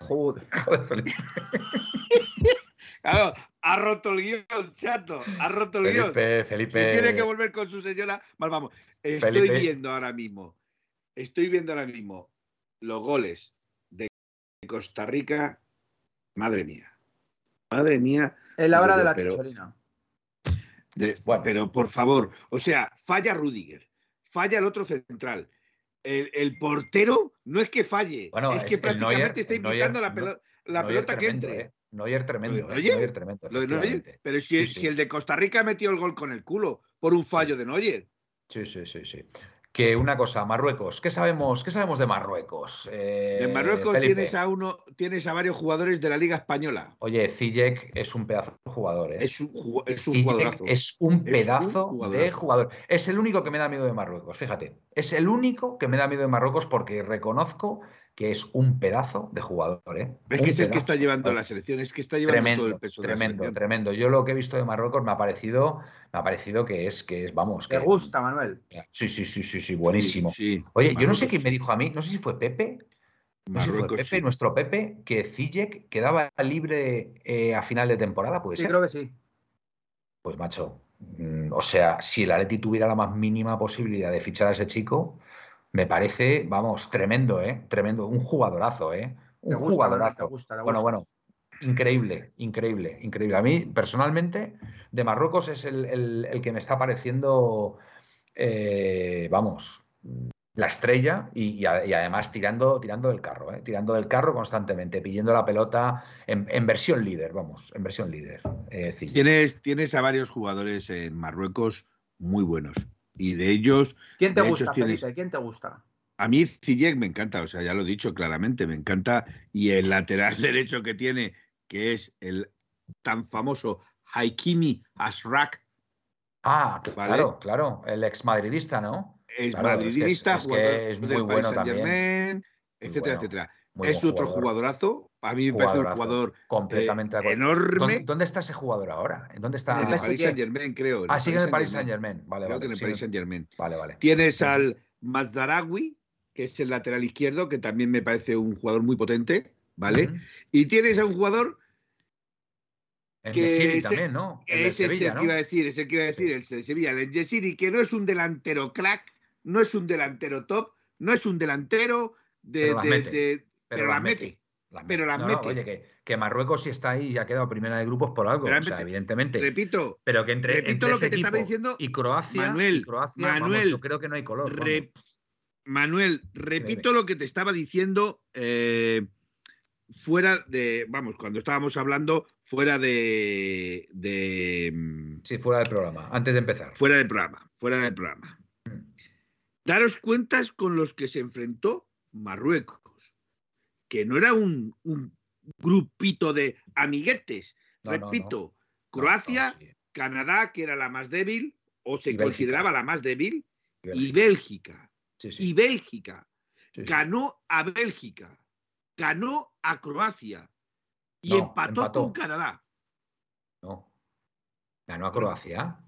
C: Joder,
B: claro, ha roto el guion, chato. Ha roto el guion.
A: Felipe.
B: Si tiene que volver con su señora, mal vamos. Estoy viendo ahora mismo. Estoy viendo ahora mismo los goles de Costa Rica, madre mía. Madre mía.
C: Es la hora de la chicholina.
B: Pero por favor, o sea, falla Rudiger, falla el otro central. El, portero no es que falle, es que prácticamente está invitando la, pelota que entre. ¿eh?
A: Neuer tremendo. Neuer tremendo.
B: pero si, si, el de Costa Rica metió el gol con el culo por un fallo de Neuer.
A: Sí, sí, sí, sí que una cosa, Marruecos. ¿Qué sabemos, qué sabemos de Marruecos?
B: Eh, de Marruecos tienes a uno, tienes a varios jugadores de la Liga Española.
A: Oye, Zijek es un pedazo de jugador. ¿eh?
B: Es un, es un jugadorazo.
A: Es un pedazo de jugador. Es el único que me da miedo de Marruecos, fíjate. Es el único que me da miedo de Marruecos porque reconozco que es un pedazo de jugador. ¿eh?
B: Es que es el que está llevando la selección, es que está llevando
A: tremendo,
B: todo el peso
A: de Tremendo, tremendo. Yo lo que he visto de Marruecos me ha parecido, me ha parecido que es, que es, vamos.
C: ¿Te gusta, Manuel?
A: Sí, sí, sí, sí, sí, buenísimo. Oye, yo no sé quién me dijo a mí, no sé si fue Pepe. Pepe, nuestro Pepe, que Zijek quedaba libre eh, a final de temporada, puede
C: sí,
A: ser.
C: creo que sí.
A: Pues macho, mm, o sea, si el Atleti tuviera la más mínima posibilidad de fichar a ese chico, me parece, vamos, tremendo, ¿eh? Tremendo, un jugadorazo, ¿eh? Un jugadorazo. Bueno, bueno, increíble, increíble, increíble. A mí, personalmente, de Marruecos es el, que me está pareciendo, eh, vamos, la estrella y, además tirando, tirando del carro, ¿eh? tirando del carro constantemente, pidiendo la pelota en, versión líder, vamos, en versión líder.
B: Eh, tienes, tienes a varios jugadores en Marruecos muy buenos. Y de ellos.
C: ¿Quién te gusta, Felipe? ¿Quién te gusta?
B: A mí Ziyech me encanta, o sea, ya lo he dicho claramente, me encanta. Y el lateral derecho que tiene, que es el tan famoso Haikimi Asrak.
A: Ah, claro, claro, el ex madridista, ¿no?
B: Es madridista, es es, muy bueno también. etcétera, etcétera es otro jugadorazo. A mí me parece un jugador completamente eh, enorme.
A: ¿Dónde, está ese jugador ahora? ¿En dónde está?
B: En el Paris Saint Germain, creo.
A: Ah, sigue en el Paris Saint Germain. Vale,
B: creo que en el Paris Saint Germain.
A: Vale, vale.
B: Tienes al Mazzarawi, que es el lateral izquierdo, que también me parece un jugador muy potente, ¿vale? Y tienes a un jugador
A: el que es, también, ¿no?
B: es el que iba a decir, es el que iba a decir, el de Sevilla, el Yesiri, que no es un delantero crack, no es un delantero top, no es un delantero de, pero, la mete. Pero la mete.
A: oye, que, Marruecos sí está ahí y ha quedado primera de grupos por algo, o sea, evidentemente.
B: Repito,
A: pero que entre,
B: repito lo que te estaba diciendo.
A: Y Croacia, Manuel, Manuel yo creo que no hay color.
B: Manuel, repito lo que te estaba diciendo eh, fuera de, vamos, cuando estábamos hablando fuera de, de,
A: Sí, fuera del programa, antes de empezar.
B: Fuera del programa, fuera del programa.
A: Mm.
B: Daros cuentas con los que se enfrentó Marruecos, que no era un, un grupito de amiguetes.
A: No,
B: Repito,
A: no.
B: Croacia,
A: sí.
B: Canadá, que era la más débil, o se
A: Y Bélgica.
B: consideraba la más débil, y
A: Bélgica.
B: Bélgica.
A: Sí, sí,
B: Y Bélgica ganó a Bélgica, ganó a Croacia y empató,
A: empató.
B: con Canadá.
A: No. Ganó a Croacia.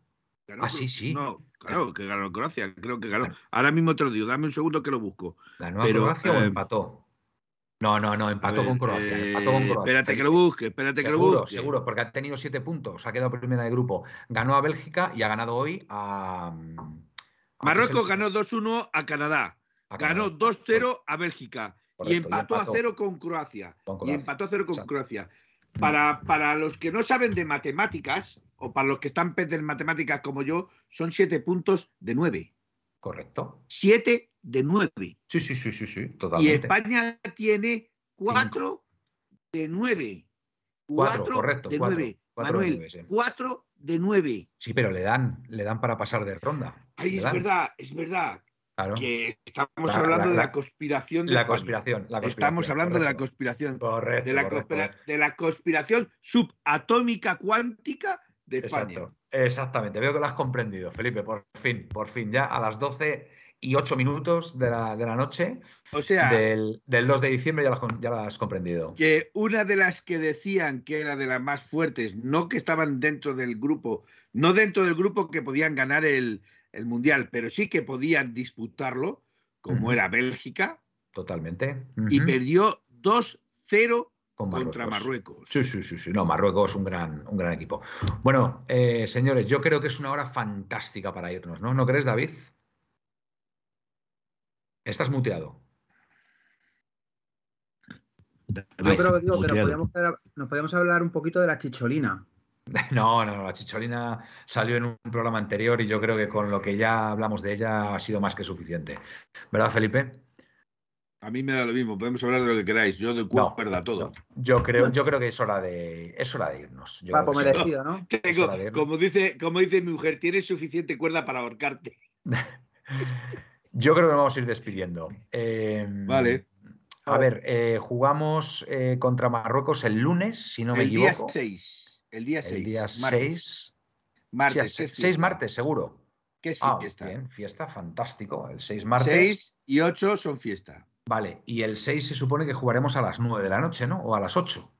B: Ganó
A: Ah, sí, sí.
B: No, claro, que ganó Croacia, creo que ganó. Ahora mismo te lo digo, dame un segundo que lo busco.
A: ¿Ganó
B: Pero,
A: a Croacia o
B: eh,
A: empató? No, no, no, empató
B: ver,
A: con Croacia.
B: eh,
A: empató con Croacia.
B: Espérate que lo busque, espérate que lo busque.
A: seguro, porque ha tenido siete puntos. Ha quedado primera de grupo. Ganó a Bélgica y ha ganado hoy a. a-
B: Marruecos ganó 2-1 a Canadá,
A: a
B: ganó
A: Canadá.
B: 2-0 a Bélgica y empató a 0 con Croacia.
A: con
B: Y empató a 0 con
A: Exacto.
B: Croacia. Para, para los que no saben de matemáticas, o para los que están pez en matemáticas como yo, son 7 puntos de 9.
A: Correcto.
B: 7 de 9.
A: Sí, sí, sí, sí, sí,
B: Y. España tiene 4 de 9.
A: Cuatro,
B: 4
A: correcto,
B: de
A: cuatro,
B: 9.
A: cuatro de nueve, sí.
B: 4 de 9.
A: Sí, pero le dan, le dan para pasar de ronda.
B: Es
A: dan,
B: verdad, es verdad.
A: claro.
B: Que estamos
A: La-
B: hablando
A: la-
B: de la conspiración de
A: La
B: España.
A: conspiración, la conspiración.
B: Estamos hablando de la conspiración.
A: Correcto.
B: De la,
A: correcto.
B: conspira- de la conspiración subatómica cuántica de España.
A: Exacto, exactamente. Veo que lo has comprendido, Felipe, por fin, por fin, ya a las 12 y 8 minutos de la, de la noche
B: O sea,
A: del, del 2 de diciembre ya lo, has con- ya lo has comprendido.
B: que una de las que decían que era de las más fuertes, no que estaban dentro del grupo, no dentro del grupo que podían ganar el, el Mundial, pero sí que podían disputarlo, como era Bélgica,
A: Totalmente.
B: y perdió 2-0
A: Con
B: contra Marruecos.
A: Sí, sí, sí, sí. No, Marruecos es un gran, un gran equipo. Bueno, eh, señores, yo creo que es una hora fantástica para irnos, ¿no? ¿No crees, David? Estás muteado.
C: Yo creo que digo que nos
B: muteado.
C: podíamos hablar un poquito de la chicholina.
A: No, no, la chicholina salió en un programa anterior y yo creo que con lo que ya hablamos de ella ha sido más que suficiente. ¿Verdad, Felipe?
B: A mí me da lo mismo, podemos hablar de lo que queráis, yo de
A: No,
B: cuerda todo.
A: no. Yo creo, yo creo que es hora de, es hora de irnos. Yo que
C: me
A: sí.
C: ¿no?
B: Tengo-
A: de
B: como, dice, como dice mi mujer, tienes suficiente cuerda para ahorcarte.
A: Yo creo que nos vamos a ir despidiendo. Eh,
B: Vale.
A: A ver, eh, jugamos eh, contra Marruecos el lunes, si no me
B: el día
A: equivoco.
B: 6. El día 6.
A: el día
B: martes.
A: 6.
B: Martes.
A: Sí,
B: es
A: 6
B: fiesta.
A: martes, seguro.
B: ¿Qué es
A: Ah,
B: fiesta?
A: bien, fiesta, fantástico. El 6 martes.
B: 6 y 8 son fiesta.
A: Vale, y el 6 se supone que jugaremos a las 9 de la noche, ¿no? O a las 8.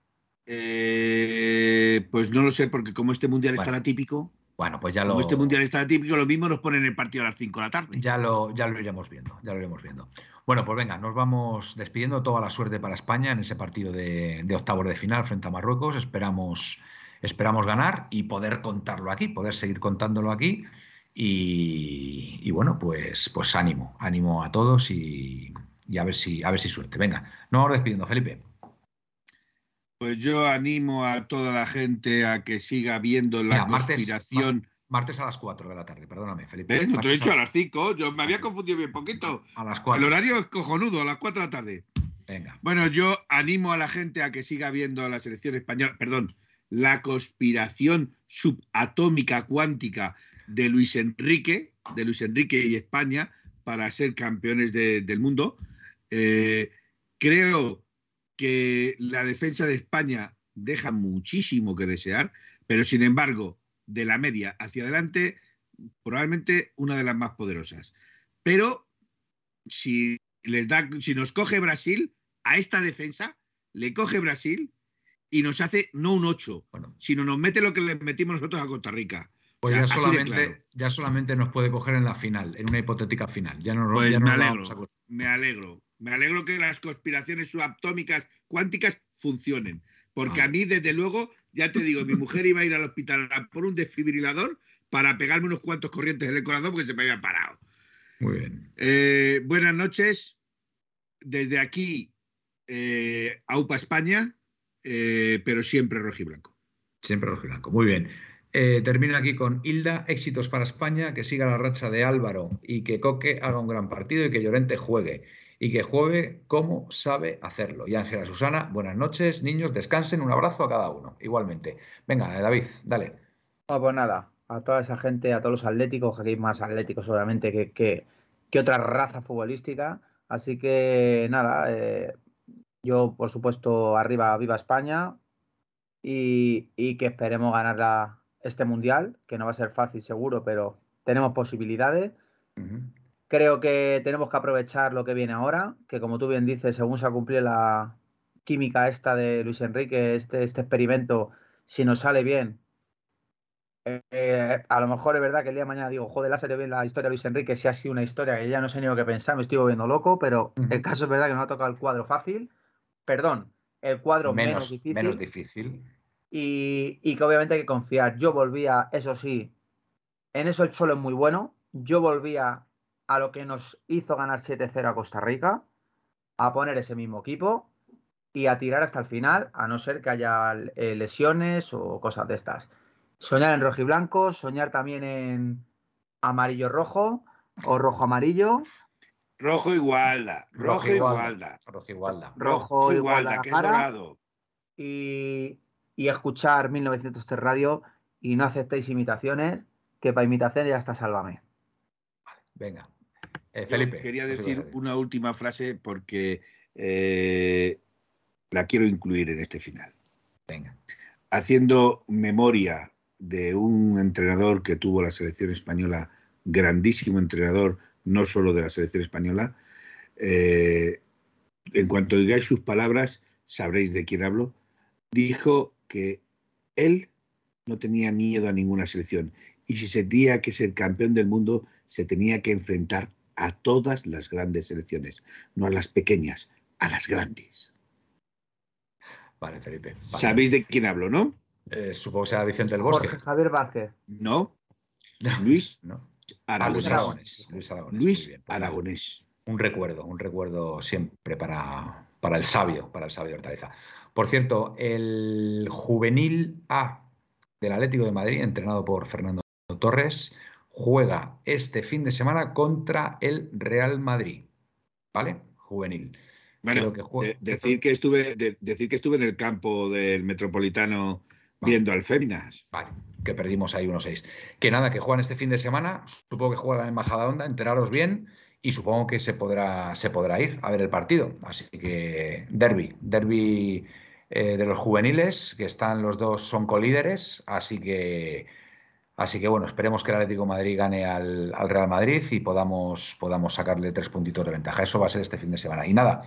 B: Eh, pues no lo sé, porque como este mundial es
A: Bueno,
B: tan atípico,
A: Bueno, pues ya
B: como
A: lo,
B: este mundial es tan atípico, lo mismo nos ponen el partido a las 5 de la tarde.
A: ya, lo, ya lo iremos viendo. Ya lo iremos viendo. Bueno, pues venga, nos vamos despidiendo. Toda la suerte para España en ese partido de, de octavos de final frente a Marruecos. Esperamos, esperamos ganar y poder contarlo aquí, poder seguir contándolo aquí. Y, y bueno, pues, pues ánimo, ánimo a todos y, y a ver si, a ver si suerte. Venga, nos vamos despidiendo, Felipe.
B: Pues yo animo a toda la gente a que siga viendo la
A: Mira,
B: conspiración.
A: Martes a las 4 de la tarde, perdóname, Felipe.
B: No te he dicho a las 5, yo me había confundido bien poquito.
A: a las
B: El
A: 4.
B: horario es cojonudo, a las 4 de la tarde.
A: Venga.
B: Bueno, yo animo a la gente a que siga viendo la selección española, perdón, la conspiración subatómica cuántica de Luis Enrique, de Luis Enrique y España para ser campeones de- del mundo. Eh, creo que la defensa de España deja muchísimo que desear, pero sin embargo, de la media hacia adelante, probablemente una de las más poderosas. Pero si les da, si nos coge Brasil a esta defensa, le coge Brasil y nos hace no un 8,
A: Bueno,
B: sino nos mete lo que le metimos nosotros a Costa Rica.
A: pues
B: O sea,
A: ya solamente,
B: claro.
A: ya solamente nos puede coger en la final, en una hipotética final. Ya no,
B: Pues
A: ya
B: me
A: nos
B: alegro,
A: vamos a acostumbrarnos.
B: me alegro. Me alegro que las conspiraciones subatómicas cuánticas funcionen. Porque
A: Ah.
B: a mí, desde luego, ya te digo, mi mujer iba a ir al hospital a por un desfibrilador para pegarme unos cuantos corrientes en el corazón porque se me había parado.
A: Muy bien.
B: Eh, buenas noches. Desde aquí, eh, AUPA España, eh, pero siempre rojiblanco.
A: Siempre rojo y blanco. Muy bien. Eh, termino aquí con Hilda. Éxitos para España. Que siga la racha de Álvaro y que Coque haga un gran partido y que Llorente juegue. Y que juegue como sabe hacerlo. Y Ángela Susana, buenas noches, niños, descansen. Un abrazo a cada uno. Igualmente. Venga, eh, David, dale.
C: No, pues nada. a toda esa gente, a todos los atléticos, que hay más atléticos obviamente que, que, que otra raza futbolística. Así que nada, eh, yo por supuesto arriba, viva España y, y que esperemos ganar este mundial, que no va a ser fácil seguro, pero tenemos posibilidades. Creo que tenemos que aprovechar lo que viene ahora, que como tú bien dices, según se ha cumplido la química esta de Luis Enrique, este, este experimento, si nos sale bien, eh, a lo mejor es verdad que el día de mañana digo, joder, salido bien la historia de Luis Enrique, si ha sido una historia que ya no sé ni lo que pensar, me estoy volviendo loco, pero el caso es verdad que no ha tocado el cuadro fácil, perdón, el cuadro menos, difícil.
A: Menos difícil.
C: Y, y, que obviamente hay que confiar. Yo volvía, eso sí, en eso el solo es muy bueno. Yo volvía a lo que nos hizo ganar 7-0 a Costa Rica, a poner ese mismo equipo y a tirar hasta el final, a no ser que haya eh, lesiones o cosas de estas soñar en rojo y blanco, soñar también en amarillo rojo o rojo amarillo.
B: Rojo igualda, rojo igualda.
A: Rojo igualda.
C: Rojo igualda, que es dorado. Y, y escuchar 1903 Radio y no aceptéis imitaciones, que para imitación ya está Sálvame.
A: Vale, venga. Eh, Felipe.
B: quería decir una última frase porque eh, la quiero incluir en este final.
A: Venga.
B: Haciendo memoria de un entrenador que tuvo la selección española, grandísimo entrenador, no solo de la selección española. Eh, en cuanto oigáis sus palabras, sabréis de quién hablo. Dijo que él no tenía miedo a ninguna selección y si se tenía que ser campeón del mundo, se tenía que enfrentar a todas las grandes selecciones, no a las pequeñas, a las grandes.
A: Vale, Felipe.
B: Sabéis de quién hablo, ¿no?
A: Eh, supongo que sea Vicente del Bosque.
C: Jorge Javier Vázquez.
B: No. Luis
A: no.
B: Aragonés.
A: Luis Aragonés.
B: Luis Aragonés.
A: Un recuerdo, un recuerdo siempre para, para el sabio, para el sabio de Hortaleza. Por cierto, el juvenil A del Atlético de Madrid, entrenado por Fernando Torres, juega este fin de semana contra el Real Madrid. ¿Vale? Juvenil.
B: Bueno, decir, que estuve, decir que estuve en el campo del Metropolitano viendo al Féminas.
A: Vale, que perdimos ahí 1-6. Que nada, que juegan este fin de semana, supongo que juega en Majada Onda, enteraros bien y supongo que se podrá, se podrá ir a ver el partido. Así que derby, derby eh, de los juveniles, que están los dos, son colíderes, así que... Así que bueno, esperemos que el Atlético Madrid gane al, al, Real Madrid y podamos, podamos sacarle tres puntitos de ventaja. Eso va a ser este fin de semana. Y nada,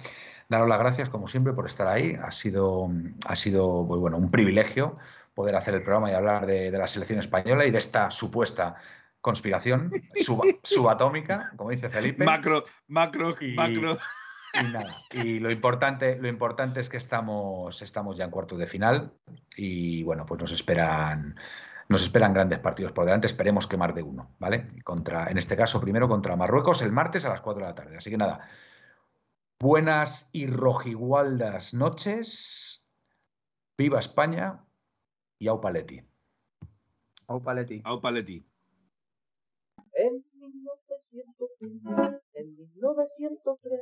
A: daros las gracias como siempre por estar ahí. Ha sido, ha sido pues bueno, un privilegio poder hacer el programa y hablar de, la selección española y de esta supuesta conspiración subatómica, como dice Felipe.
B: Macro, macro, macro.
A: Y nada, y lo importante, lo importante es que estamos, estamos ya en cuartos de final y bueno, pues nos esperan, nos esperan grandes partidos por delante, esperemos que más de uno, ¿vale? Contra, en este caso, primero contra Marruecos el martes a las 4 de la tarde. Así que nada, buenas y rojigualdas noches, viva España y Au Paletti.
C: Au Paletti.
B: Au Paletti.
D: En 1903, en 1903